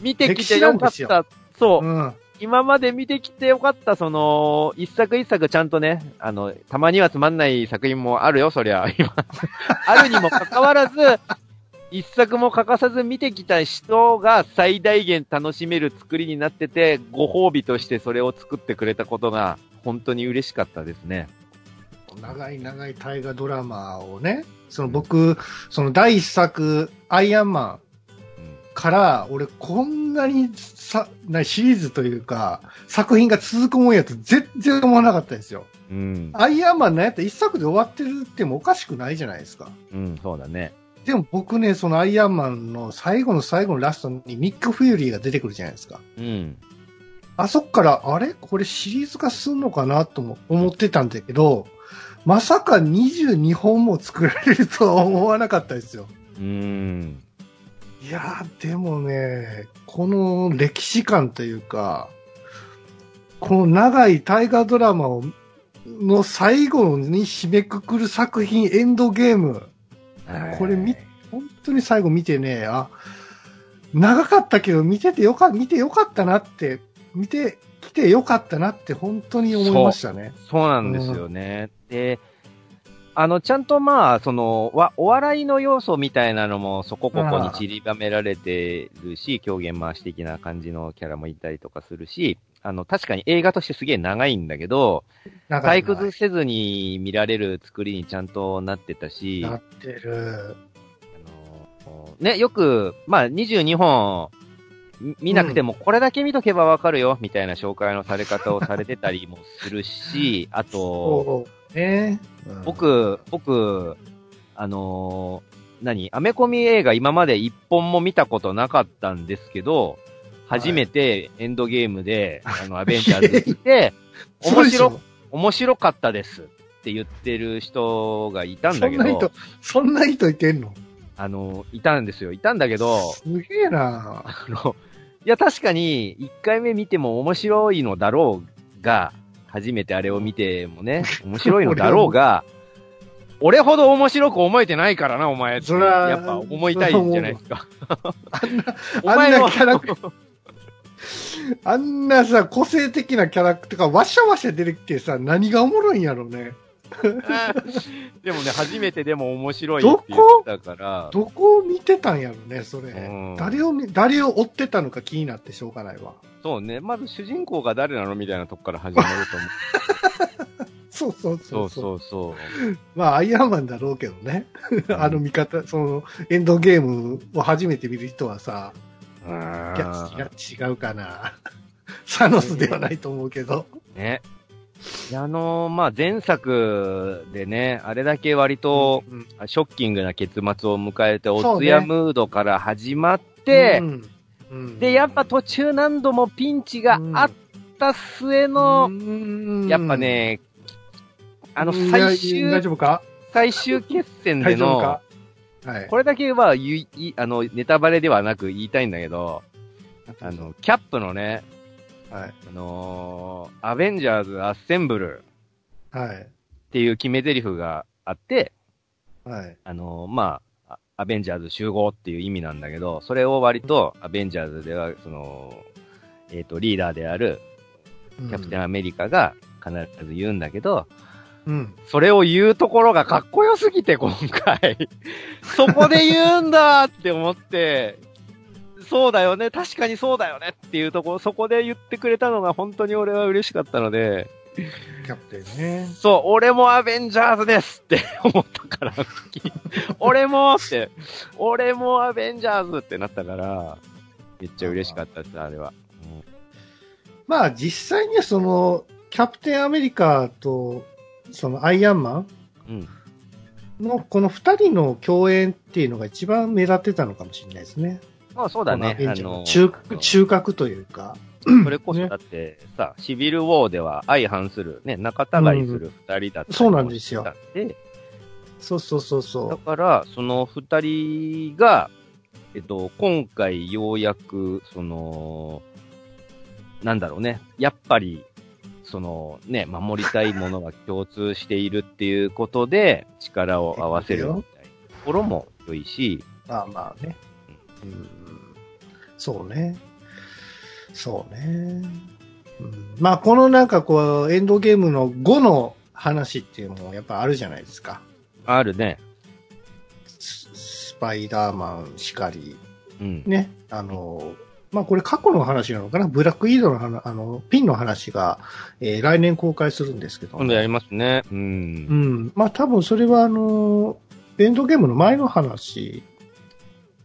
見てきてよかった。そうう。ん。今まで見てきてよかった、その、一作一作ちゃんとね、あの、たまにはつまんない作品もあるよ、そりゃ、[laughs] 今。あるにもかかわらず、一作も欠かさず見てきた人が最大限楽しめる作りになってて、ご褒美としてそれを作ってくれたことが、本当に嬉しかったですね。長い長い大河ドラマをね、その僕、その第一作、アイアンマンから、俺こんなにさ、なシリーズというか、作品が続くもんやと全然思わなかったですよ。うん。アイアンマンなんやったら一作で終わってるってもおかしくないじゃないですか。うん、そうだね。でも僕ね、そのアイアンマンの最後の最後のラストにミック・フューリーが出てくるじゃないですか。うん。あそっから、あれ？これシリーズ化すんのかなとも思ってたんだけど、まさか22本も作られるとは思わなかったですよ。うん。いやー、でもね、この歴史観というか、この長い大河ドラマを、の最後に締めくくる作品、エンドゲーム。これ見、本当に最後見てね、あ、長かったけど見ててよか、見てよかったなって、見てきてよかったなって本当に思いましたね。そうなんですよね。で、あの、ちゃんとまあ、その、わ、お笑いの要素みたいなのもそこここに散りばめられてるし、狂言回し的な感じのキャラもいたりとかするし、あの、確かに映画としてすげえ長いんだけど、退屈せずに見られる作りにちゃんとなってたし、なってる。あのね、よく、まあ、22本、み見なくてもこれだけ見とけばわかるよ、みたいな紹介のされ方をされてたりもするし、[laughs] あと、ね。うん、僕、僕、あのー何？アメコミ映画今まで一本も見たことなかったんですけど、初めてエンドゲームで、あの、アベンジャーズ見て、[laughs] 面白、面白かったですって言ってる人がいたんだけど。そんな人、、そんな人いてんの？あの、いたんですよ。いたんだけど、すげえなあの、いや、確かに、一回目見ても面白いのだろうが、初めてあれを見てもね、[laughs] 面白いのだろうが、俺ほど面白く思えてないからな、お前。そらやっぱ思いたいんじゃないですか。あんな、あんなキャラクあんなさ、個性的なキャラクターがわしゃわしゃ出てきてさ、何がおもろいんやろね。[laughs] でもね、初めてでも面白いって言ってたから、どこ？を見てたんやろね、それ。うん誰を見、誰を追ってたのか気になってしょうがないわ。そうね、まず主人公が誰なのみたいなとこから始まると思う。[laughs] そうそうそそううそう。そう。まあ、アイアンマンだろうけどね。あの見方、その、エンドゲームを初めて見る人はさ、違うかな。[laughs] サノスではないと思うけど。ね。いやあのーまあ、前作でね、あれだけ割と、うん、ショッキングな結末を迎えて、おつやムードから始まって、うんうん。で、やっぱ途中何度もピンチがあった末の、うん。やっぱ、ね、あの、うん。最終大、丈夫か？最終決戦でのか、はい。これだけはいあの、ネタバレではなく言いたいんだけど、あの、キャップのね、はい。あのーアベンジャーズ・アッセンブルはい。っていう決め台詞があって、はい。あのーまあ、あアベンジャーズ集合っていう意味なんだけど、それを割とアベンジャーズでは、その、えっ、と、リーダーであるキャプテンアメリカが必ず言うんだけど、うん。それを言うところがかっこよすぎて、今回。[laughs] そこで言うんだって思って、そうだよね、確かにそうだよねっていうところ、そこで言ってくれたのが本当に俺は嬉しかったので、キャプテンね。そう、俺もアベンジャーズですって [laughs] 思ったから、俺もって、俺もアベンジャーズってなったから、めっちゃ嬉しかったです、あれは。まあ実際にはその、キャプテンアメリカと、そのアイアンマンうん。のこの二人の共演っていうのが一番目立ってたのかもしれないですね。まあそうだねあの、中核、中核というか。それこそだってさ、シビルウォーでは相反する、ね、仲違いする二人だったりもそうなんですよ。したんでそうそうそう。だそから、その二人が、えっと、今回ようやく、その、なんだろうね、やっぱり、そのね、守りたいものが共通しているっていうことで、力を合わせるみたいなところも良いし、う。まあまあね。うん。そうね。そうね。うん、まあこのなんかこう、エンドゲームの5の話っていうのもやっぱあるじゃないですか。あるね。ススパイダーマンしかり、うん。ね、あの、まあこれ過去の話なのかな？ブラックイードの話、あの、ピンの話が、えー来年公開するんですけど、今度やりますね。う。うんん。まあ多分それはあの、エンドゲームの前の話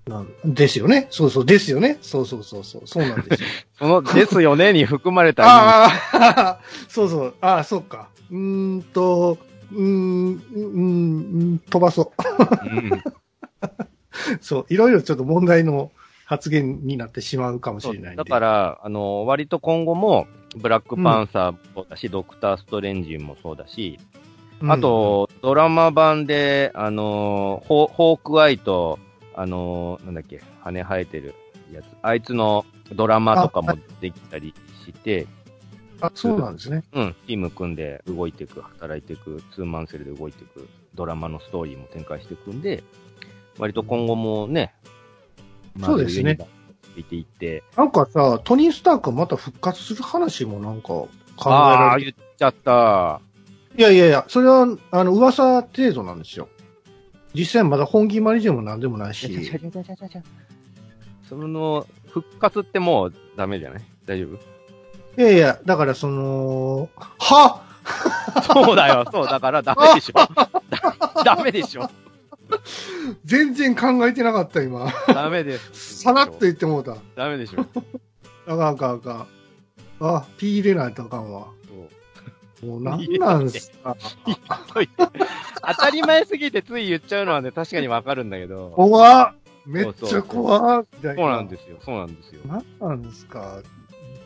なんですよね。そうそう、ですよね。そうそうそうそう、そうなんですよ。[laughs] その、ですよねに含まれた意ああ、そうそう、ああ、そうか。うーんと、うーん、うーん、うん飛ばそう。味うん [laughs] そう、いろいろちょっと問題の発言になってしまうかもしれない。だから、あの、割と今後も、ブラックパンサーもそうだし、ドクターストレンジもそうだし、うん、あと、ドラマ版で、あの、ホホークアイと、あの、なんだっけ、羽生えてるやつ、あいつのドラマとかもできたりして、あ、そうなんですね。うん、チーム組んで動いていく、働いていく、ツーマンセルで動いていく、ドラマのストーリーも展開していくんで、割と今後もね、そうですねマーベルユニバース見ていって、なんかさ、トニー・スタークがまた復活する話もなんか考えああー、られて。言っちゃった。いやいやいや、それは、あの、噂程度なんですよ。実際まだ本気まりでもなんでもないし。その、復活ってもうダメじゃない？大丈夫？いやいや、だからその、はそうだよ、[laughs] そう、だからダメでしょ。だ [laughs] ダメでしょ。全然考えてなかった、今。ダメです。さらっと言ってもうた。ダメでしょ。あかんあかんあかん。あ、ピー入れないとあかんわ。もうなんなんすか。当たり前すぎてつい言っちゃうのはね、確かにわかるんだけど。怖っめっちゃ怖っみたいそうなんですよ、そうなんですよ。なんなんですか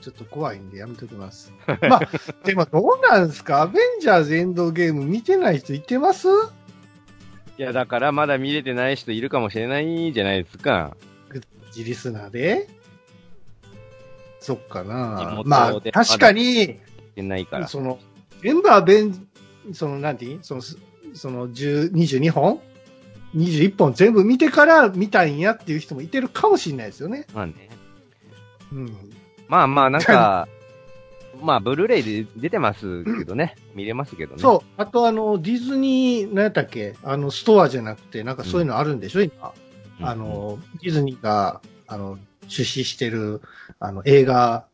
ちょっと怖いんでやめときます。[laughs] まあ、でもどうなんですかアベンジャーズエンドゲーム見てない人いてます？いや、だからまだ見れてない人いるかもしれないじゃないですか。ジリスナーで？そっか地な。元まあ、で確かに、ないから。その、全部は弁、その、なんていう？その、すその、10 22本 ?21 本全部見てから見たいんやっていう人もいてるかもしれないですよね。まあね。うん。まあまあ、なんか、[laughs] まあ、ブルーレイで出てますけどね。見れますけどね。そう。あと、あの、ディズニー、何やったっけ？あの、ストアじゃなくて、なんかそういうのあるんでしょ、今。うん。あの、ディズニーが、あの、出資してる、あの、映画、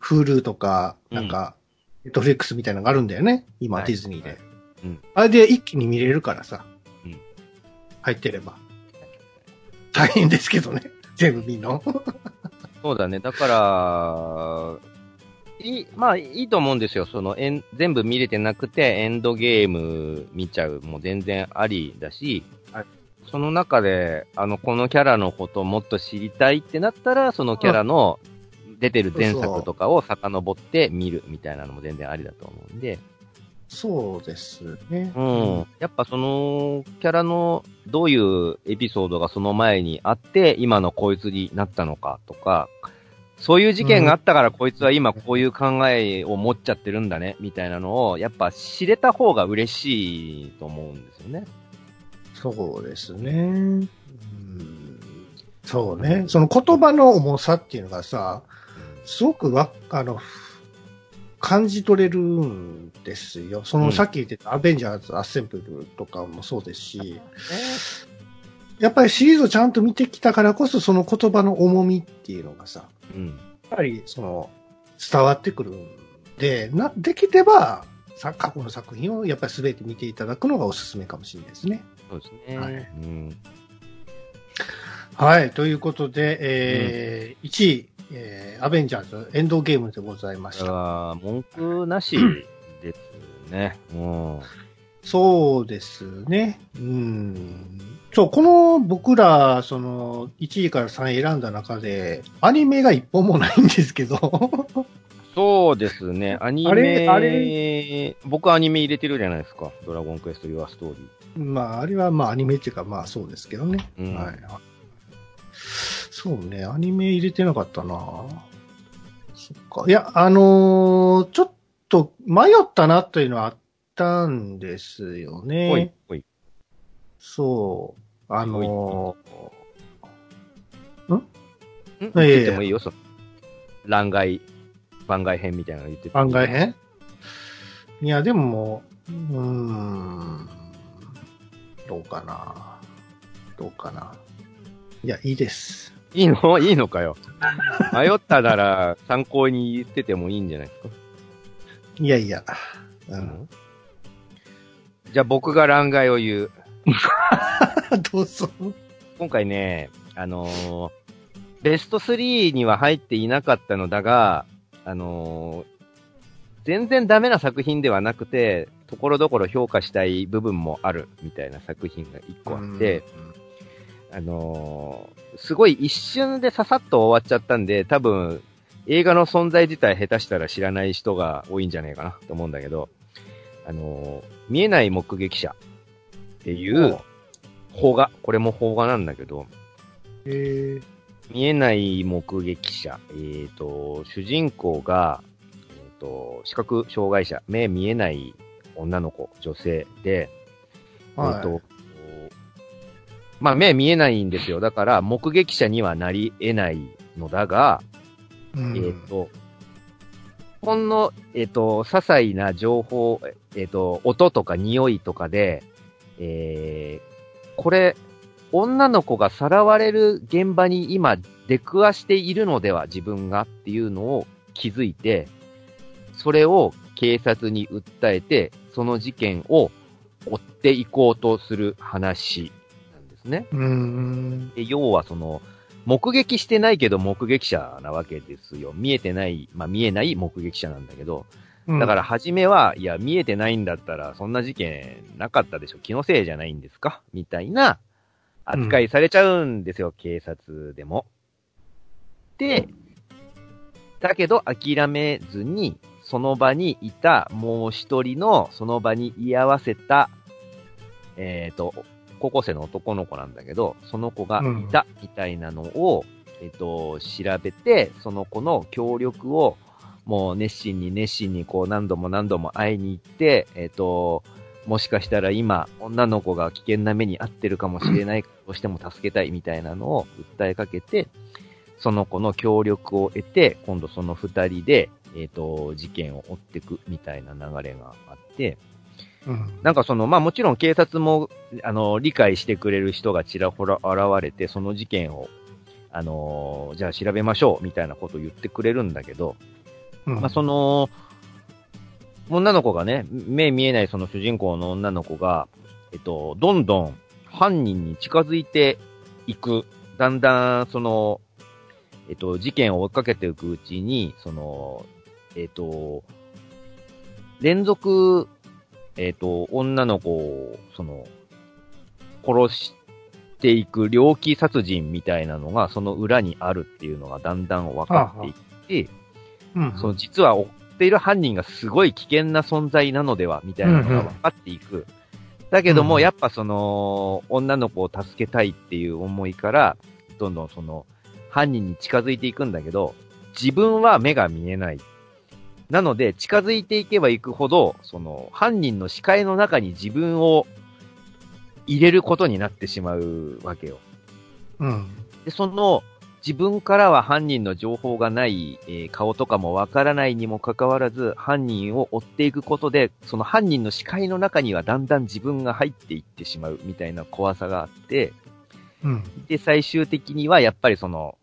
Hulu とか、なんか、ネットフリックスみたいなのがあるんだよね。今、はいディズニーで。うんあれで一気に見れるからさ。うん入ってれば。大変ですけどね。[laughs] 全部見んの。[laughs] そうだね。だから、いい、まあいいと思うんですよ。その、エン全部見れてなくて、エンドゲーム見ちゃうも全然ありだし、はいその中で、あの、このキャラのことをもっと知りたいってなったら、そのキャラの出てる前作とかを遡って見るみたいなのも全然ありだと思うんで、そうですね。うん。やっぱそのキャラのどういうエピソードがその前にあって、今のこいつになったのかとか、そういう事件があったからこいつは今こういう考えを持っちゃってるんだね、みたいなのを、やっぱ知れた方が嬉しいと思うんですよね。そうですね。うんそうね。その言葉の重さっていうのがさ、すごくわ、あの、感じ取れるんですよ。そうんのさっき言ってたアベンジャーズ・アッセンブルとかもそうですし、やっぱりシリーズをちゃんと見てきたからこそその言葉の重みっていうのがさ、うん。やっぱりその伝わってくるんで、な、できれば、さ過去の作品をやっぱり全て見ていただくのがおすすめかもしれないですね。そうですね。はいうん。はい。ということで、えー1位、えーアベンジャーズエンドゲームでございました。だから、文句なしですね。うん。そうですね。うん。そう、この僕ら、その、1位から3位選んだ中で、アニメが一本もないんですけど、そうですね。アニメ、あれあれ？僕アニメ入れてるじゃないですか。ドラゴンクエスト、ユアストーリー。まあ、あれはまあアニメっていうか、まあそうですけどね。うんはい。そうね、アニメ入れてなかったなそっか。いや、あのーちょっと迷ったなというのはあったんですよね。ほい、ほい。そう。あのん？いやいや言ってもいいよ、その。欄外、番外編みたいなの言って番外編？いや、でももう、うーん、どうかな。どうかな。いや、いいです。いいの？[laughs] いいのかよ。迷ったなら参考に言っててもいいんじゃないですか？いやいや。う、うんんじゃあ僕が欄外を言う。[laughs] どうぞ。今回ね、あのーベスト3には入っていなかったのだが、あのー全然ダメな作品ではなくて、ところどころ評価したい部分もあるみたいな作品が一個あって、あのーすごい一瞬でささっと終わっちゃったんで、多分、映画の存在自体下手したら知らない人が多いんじゃないかなと思うんだけど、あのー見えない目撃者っていう邦画、これも邦画なんだけど、えー、見えない目撃者、えっ、と、主人公が、えっ、と、視覚障害者、目見えない女の子、女性で、はい。えっ、と、まあ目見えないんですよ。だから目撃者にはなり得ないのだが、うんえっ、と、ほんの、えっ、と、些細な情報、えっ、と、音とか匂いとかで、えー、これ、女の子がさらわれる現場に今出くわしているのでは自分がっていうのを気づいて、それを警察に訴えて、その事件を追っていこうとする話ね。うーん。で要はその、目撃してないけど目撃者なわけですよ。見えてない、まあ見えない目撃者なんだけど、だから初めは、いや、見えてないんだったら、そんな事件なかったでしょ。気のせいじゃないんですか？みたいな扱いされちゃうんですよ、警察でも。で、だけど諦めずに、その場にいたもう一人の、その場に居合わせた、えっ、と、高校生の男の子なんだけど、その子がいたみたいなのを、えっ、と、調べて、その子の協力を、もう熱心に熱心にこう何度も何度も会いに行って、えっ、と、もしかしたら今、女の子が危険な目に遭ってるかもしれない、どうしても助けたいみたいなのを訴えかけて、その子の協力を得て、今度その二人で、えっ、と、事件を追っていくみたいな流れがあって、うん。なんかその、まあもちろん警察も、あの、理解してくれる人がちらほら現れて、その事件を、あの、じゃあ調べましょう、みたいなことを言ってくれるんだけど、うんまあその、女の子がね、目見えないその主人公の女の子が、えっと、どんどん犯人に近づいていく。だんだん、その、えっと、事件を追いかけていくうちに、その、えっと、連続、えっと、女の子を、その、殺していく猟奇殺人みたいなのが、その裏にあるっていうのがだんだん分かっていって、うん。その実は追っている犯人がすごい危険な存在なのでは、みたいなのが分かっていく。だけども、うんやっぱその、女の子を助けたいっていう思いから、どんどんその、犯人に近づいていくんだけど、自分は目が見えない。なので、近づいていけばいくほど、その、犯人の視界の中に自分を入れることになってしまうわけよ。うん。で、その、自分からは犯人の情報がない、えー顔とかもわからないにもかかわらず、犯人を追っていくことで、その犯人の視界の中にはだんだん自分が入っていってしまうみたいな怖さがあって、うん。で、最終的にはやっぱりその、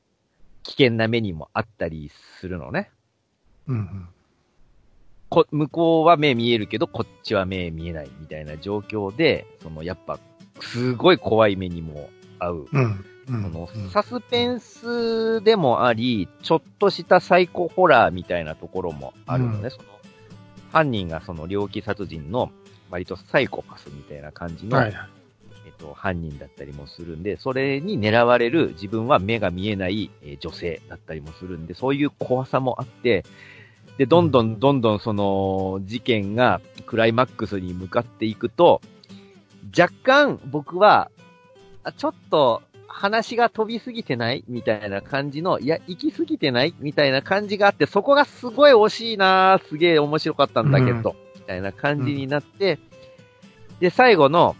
危険な目にもあったりするのね。うん。こ、向こうは目見えるけど、こっちは目見えないみたいな状況で、その、やっぱ、すごい怖い目にも合う。うん。うん。その、サスペンスでもあり、ちょっとしたサイコホラーみたいなところもあるのね。うんその、犯人がその猟奇殺人の、割とサイコパスみたいな感じの、はいはい。えっと、犯人だったりもするんで、それに狙われる自分は目が見えない、えー女性だったりもするんで、そういう怖さもあって、で、どんどんどんどんその事件がクライマックスに向かっていくと、若干僕は、あちょっと話が飛びすぎてないみたいな感じの、いや、行き過ぎてない？みたいな感じがあって、そこがすごい惜しいなすげえ面白かったんだけど、みたいな感じになって、で、最後の、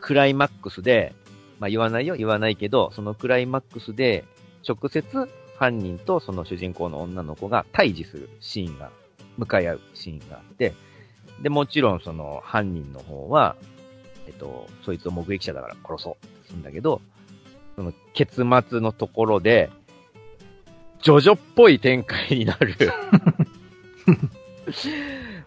クライマックスで、まあ言わないよ、言わないけど、そのクライマックスで、直接犯人とその主人公の女の子が対峙するシーンが、向かい合うシーンがあって、で、もちろんその犯人の方は、えっと、そいつを目撃者だから殺そうってするんだけど、その結末のところで、ジョジョっぽい展開になる。[laughs]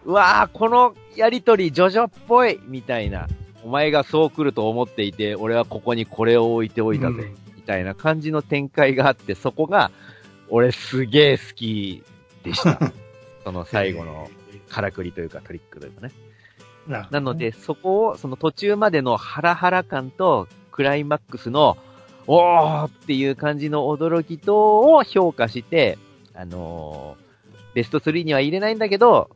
うわぁ、このやりとり、ジョジョっぽいみたいな。お前がそう来ると思っていて、俺はここにこれを置いておいたぜ。みたいな感じの展開があって、そこが、俺すげえ好きでした。[laughs] その最後のからくりというかトリックというかね。ななので、そこを、その途中までのハラハラ感と、クライマックスの、おーっていう感じの驚き等を評価して、あのーベスト3には入れないんだけど、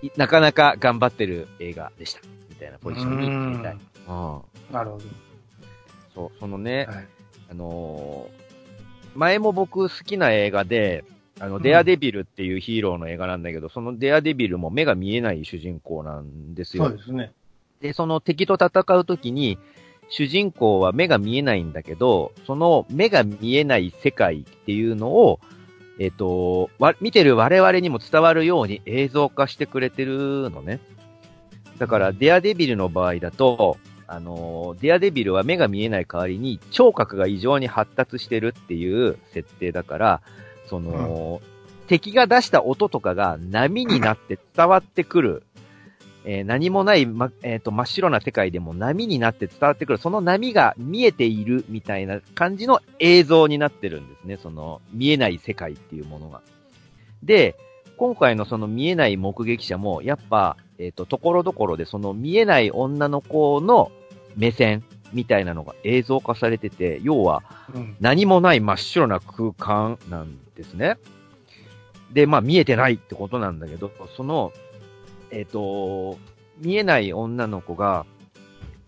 いなかなか頑張ってる映画でした。みたいなポジションに入れたい。うん。なるほそう、そのね、ど。はい。あのー前も僕好きな映画で、あの、んデアデビルっていうヒーローの映画なんだけど、そのデアデビルも目が見えない主人公なんですよ。そうですね。で、その敵と戦うときに、主人公は目が見えないんだけど、その目が見えない世界っていうのを、えっ、と、わ、見てる我々にも伝わるように映像化してくれてるのね。だから、デアデビルの場合だと、あの、デアデビルは目が見えない代わりに、聴覚が異常に発達してるっていう設定だから、その、敵が出した音とかが波になって伝わってくる。えー何もない、ま、えっ、と、真っ白な世界でも波になって伝わってくる。その波が見えているみたいな感じの映像になってるんですね。その、見えない世界っていうものが。で、今回のその見えない目撃者も、やっぱ、えっ、と、ところどころでその見えない女の子の目線みたいなのが映像化されてて、要は、うん。何もない真っ白な空間なんですね。で、まあ見えてないってことなんだけど、その、えっ、と、見えない女の子が、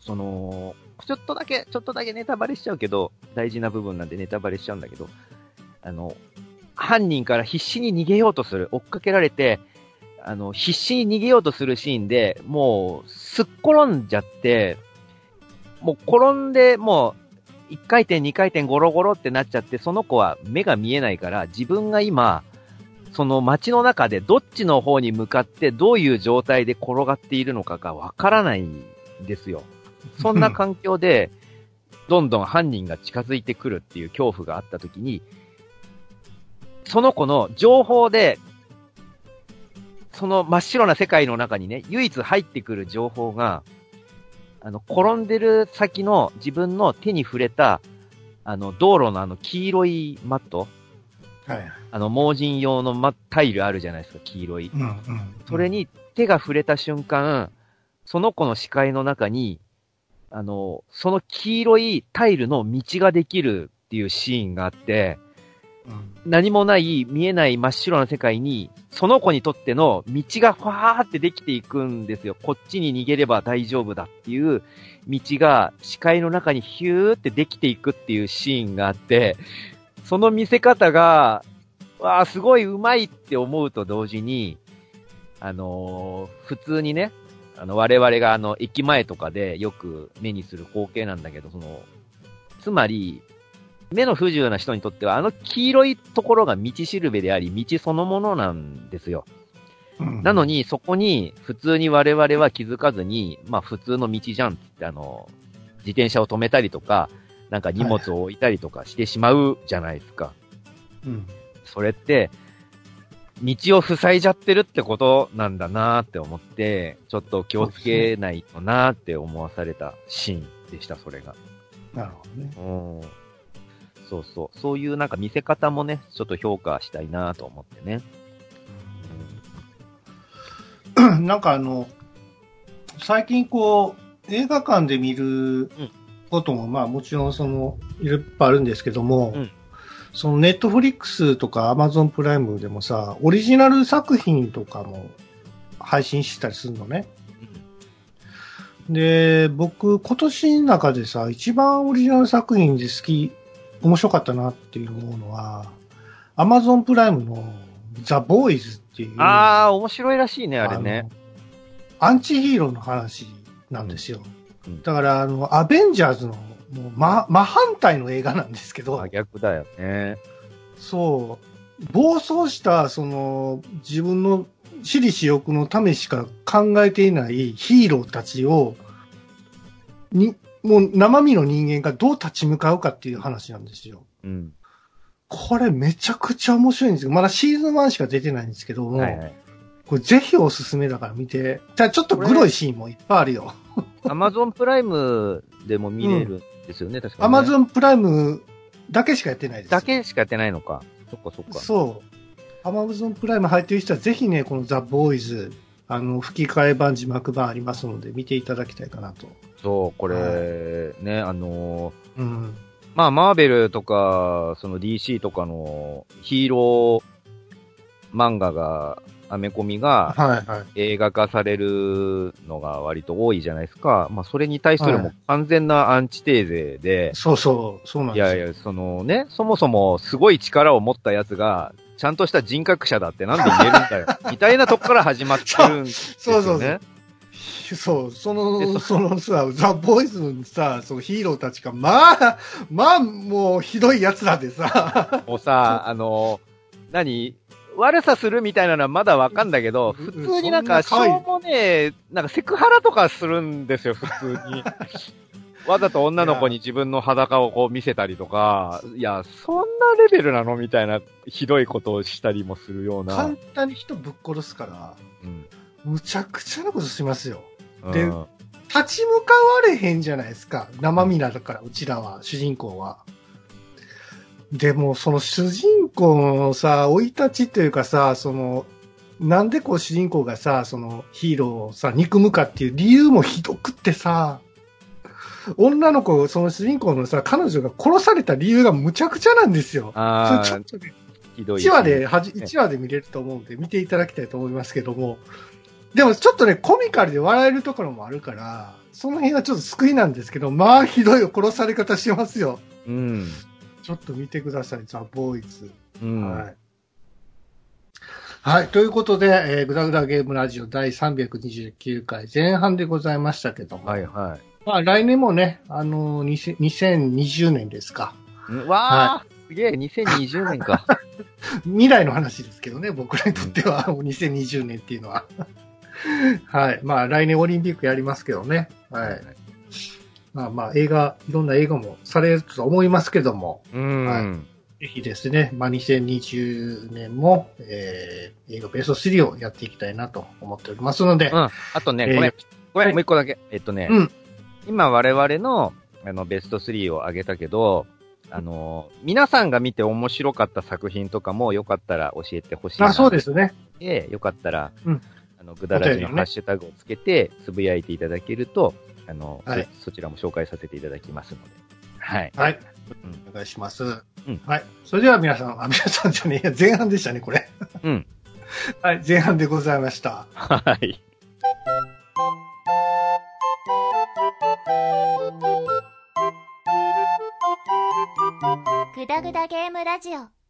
その、ちょっとだけ、ちょっとだけネタバレしちゃうけど、大事な部分なんでネタバレしちゃうんだけど、あの、犯人から必死に逃げようとする、追っかけられて、あの、必死に逃げようとするシーンで、もう、すっ転んじゃって、もう転んで、もう、1回転、2回転、ゴロゴロってなっちゃって、その子は目が見えないから、自分が今、その街の中でどっちの方に向かってどういう状態で転がっているのかがわからないんですよ。そんな環境で、[laughs] どんどん犯人が近づいてくるっていう恐怖があった時に、その子の情報で、その真っ白な世界の中にね、唯一入ってくる情報が、あの、転んでる先の自分の手に触れた、あの、道路のあの、黄色いマット。はい。あの、盲人用のマタイルあるじゃないですか、黄色い。うんうん、それに手が触れた瞬間、その子の視界の中に、あの、その黄色いタイルの道ができるっていうシーンがあって、うん、何もない見えない真っ白な世界に、その子にとっての道がファーってできていくんですよ。こっちに逃げれば大丈夫だっていう道が視界の中にヒューってできていくっていうシーンがあって、その見せ方が、わあ、すごい上手いって思うと同時に、あのー、普通にね、あの、我々があの、駅前とかでよく目にする光景なんだけど、その、つまり、目の不自由な人にとっては、あの黄色いところが道しるべであり、道そのものなんですよ。うん、なのに、そこに、普通に我々は気づかずに、まあ普通の道じゃんって、あの、自転車を止めたりとか、なんか荷物を置いたりとかしてしまうじゃないですか。うん。それって、道を塞いじゃってるってことなんだなって思って、ちょっと気をつけないとなって思わされたシーンでした、それが。なるほどね。うん。そうそう。そういうなんか見せ方もね、ちょっと評価したいなと思ってね。なんかあの、最近こう、映画館で見ることも、まあもちろんその、いっぱいあるんですけども、うん、そのネットフリックスとかアマゾンプライムでもさ、オリジナル作品とかも配信したりするのね。で、僕、今年の中でさ、一番オリジナル作品で好き面白かったなっていう思うのは、アマゾンプライムのザ・ボーイズっていう。ああ、面白いらしいね、あれね。アンチヒーローの話なんですよ。うん、だから、あの、アベンジャーズの、もう、ま、真反対の映画なんですけど。真逆だよね。そう。暴走した、その、自分の私利私欲のためしか考えていないヒーローたちを、に、もう生身の人間がどう立ち向かうかっていう話なんですよ。うん。これめちゃくちゃ面白いんですよ。まだシーズン1しか出てないんですけども、はいはい、これぜひおすすめだから見て。じゃあちょっとグロいシーンもいっぱいあるよ。アマゾンプライムでも見れるんですよね、うん、確かに、アマゾンプライムだけしかやってないです。だけしかやってないのか。そっかそっか。そう。アマゾンプライム入ってる人はぜひね、このザ・ボーイズ、あの、吹き替え版、字幕版ありますので、見ていただきたいかなと。そう、これ、はい、ね、あのー、うん。まあ、マーベルとか、その DC とかのヒーロー漫画が、アメコミが映画化されるのが割と多いじゃないですか。まあ、それに対するも完全なアンチテーゼで。そうそう、そうなんですいやいや、そのね、そもそもすごい力を持ったやつが、ちゃんとした人格者だってなんで言えるんだよ。[laughs] みたいなとこから始まってるんですよね。そうそうそうそう、その、そのさ、ザ・ボーイズのさ、そのヒーローたちが、まあ、まあ、もうひどい奴らでさ。もうさ、[laughs] あの、何？悪さするみたいなのはまだわかんだけど、普通になんか、しょうもねなんかセクハラとかするんですよ、普通に。[laughs] わざと女の子に自分の裸をこう見せたりとか、いや、そんなレベルなの？みたいな、ひどいことをしたりもするような。簡単に人ぶっ殺すから、うん、むちゃくちゃなことしますよ。で、立ち向かわれへんじゃないですか。生身だから、うちらは、主人公は。でも、その主人公のさ、生い立ちというかさ、その、なんでこう主人公がさ、そのヒーローをさ、憎むかっていう理由もひどくってさ、女の子、その主人公のさ、彼女が殺された理由がむちゃくちゃなんですよ。ああ。ちょっとね、ひどい、1話で、はじ、1話で見れると思うんで、見ていただきたいと思いますけども、でもちょっとね、コミカルで笑えるところもあるから、その辺はちょっと救いなんですけど、まあ、ひどい殺され方しますよ。うん。ちょっと見てください、ザ・ボーイズ。うん。はい。はい。ということで、えー、グダグダゲームラジオ第329回前半でございましたけども。はいはまあ、来年もね、あのー、2000 2020年ですか。い。んわあ、すげえ、2020年か。[laughs] 未来の話ですけどね、僕らにとっては、[laughs] もう2020年っていうのは。はい。まあ、来年オリンピックやりますけどね。はい。まあまあ、映画、いろんな映画もされると思いますけども、うん。はぜひですね、まあ、2020年も、えー、映画ベスト3をやっていきたいなと思っておりますので、うん。あとね、えーごめん。ごめん、はいもう一個だけ。えっとね、うん今我々の、あの、ベスト3を上げたけど、あの、皆さんが見て面白かった作品とかもよかったら教えてほしいな。あ、そうですね。で、よかったら、うんあの、ぐだらじのハッシュタグをつけて、つぶやいていただけると、あの、はいそそちらも紹介させていただきますので。はい。はい。うんお願いします。んはい。それでは皆さん、あ、皆さんじゃねえや、前半でしたね、これ。うん。[laughs] はい、前半でございました。はい。グダグダゲームラジオ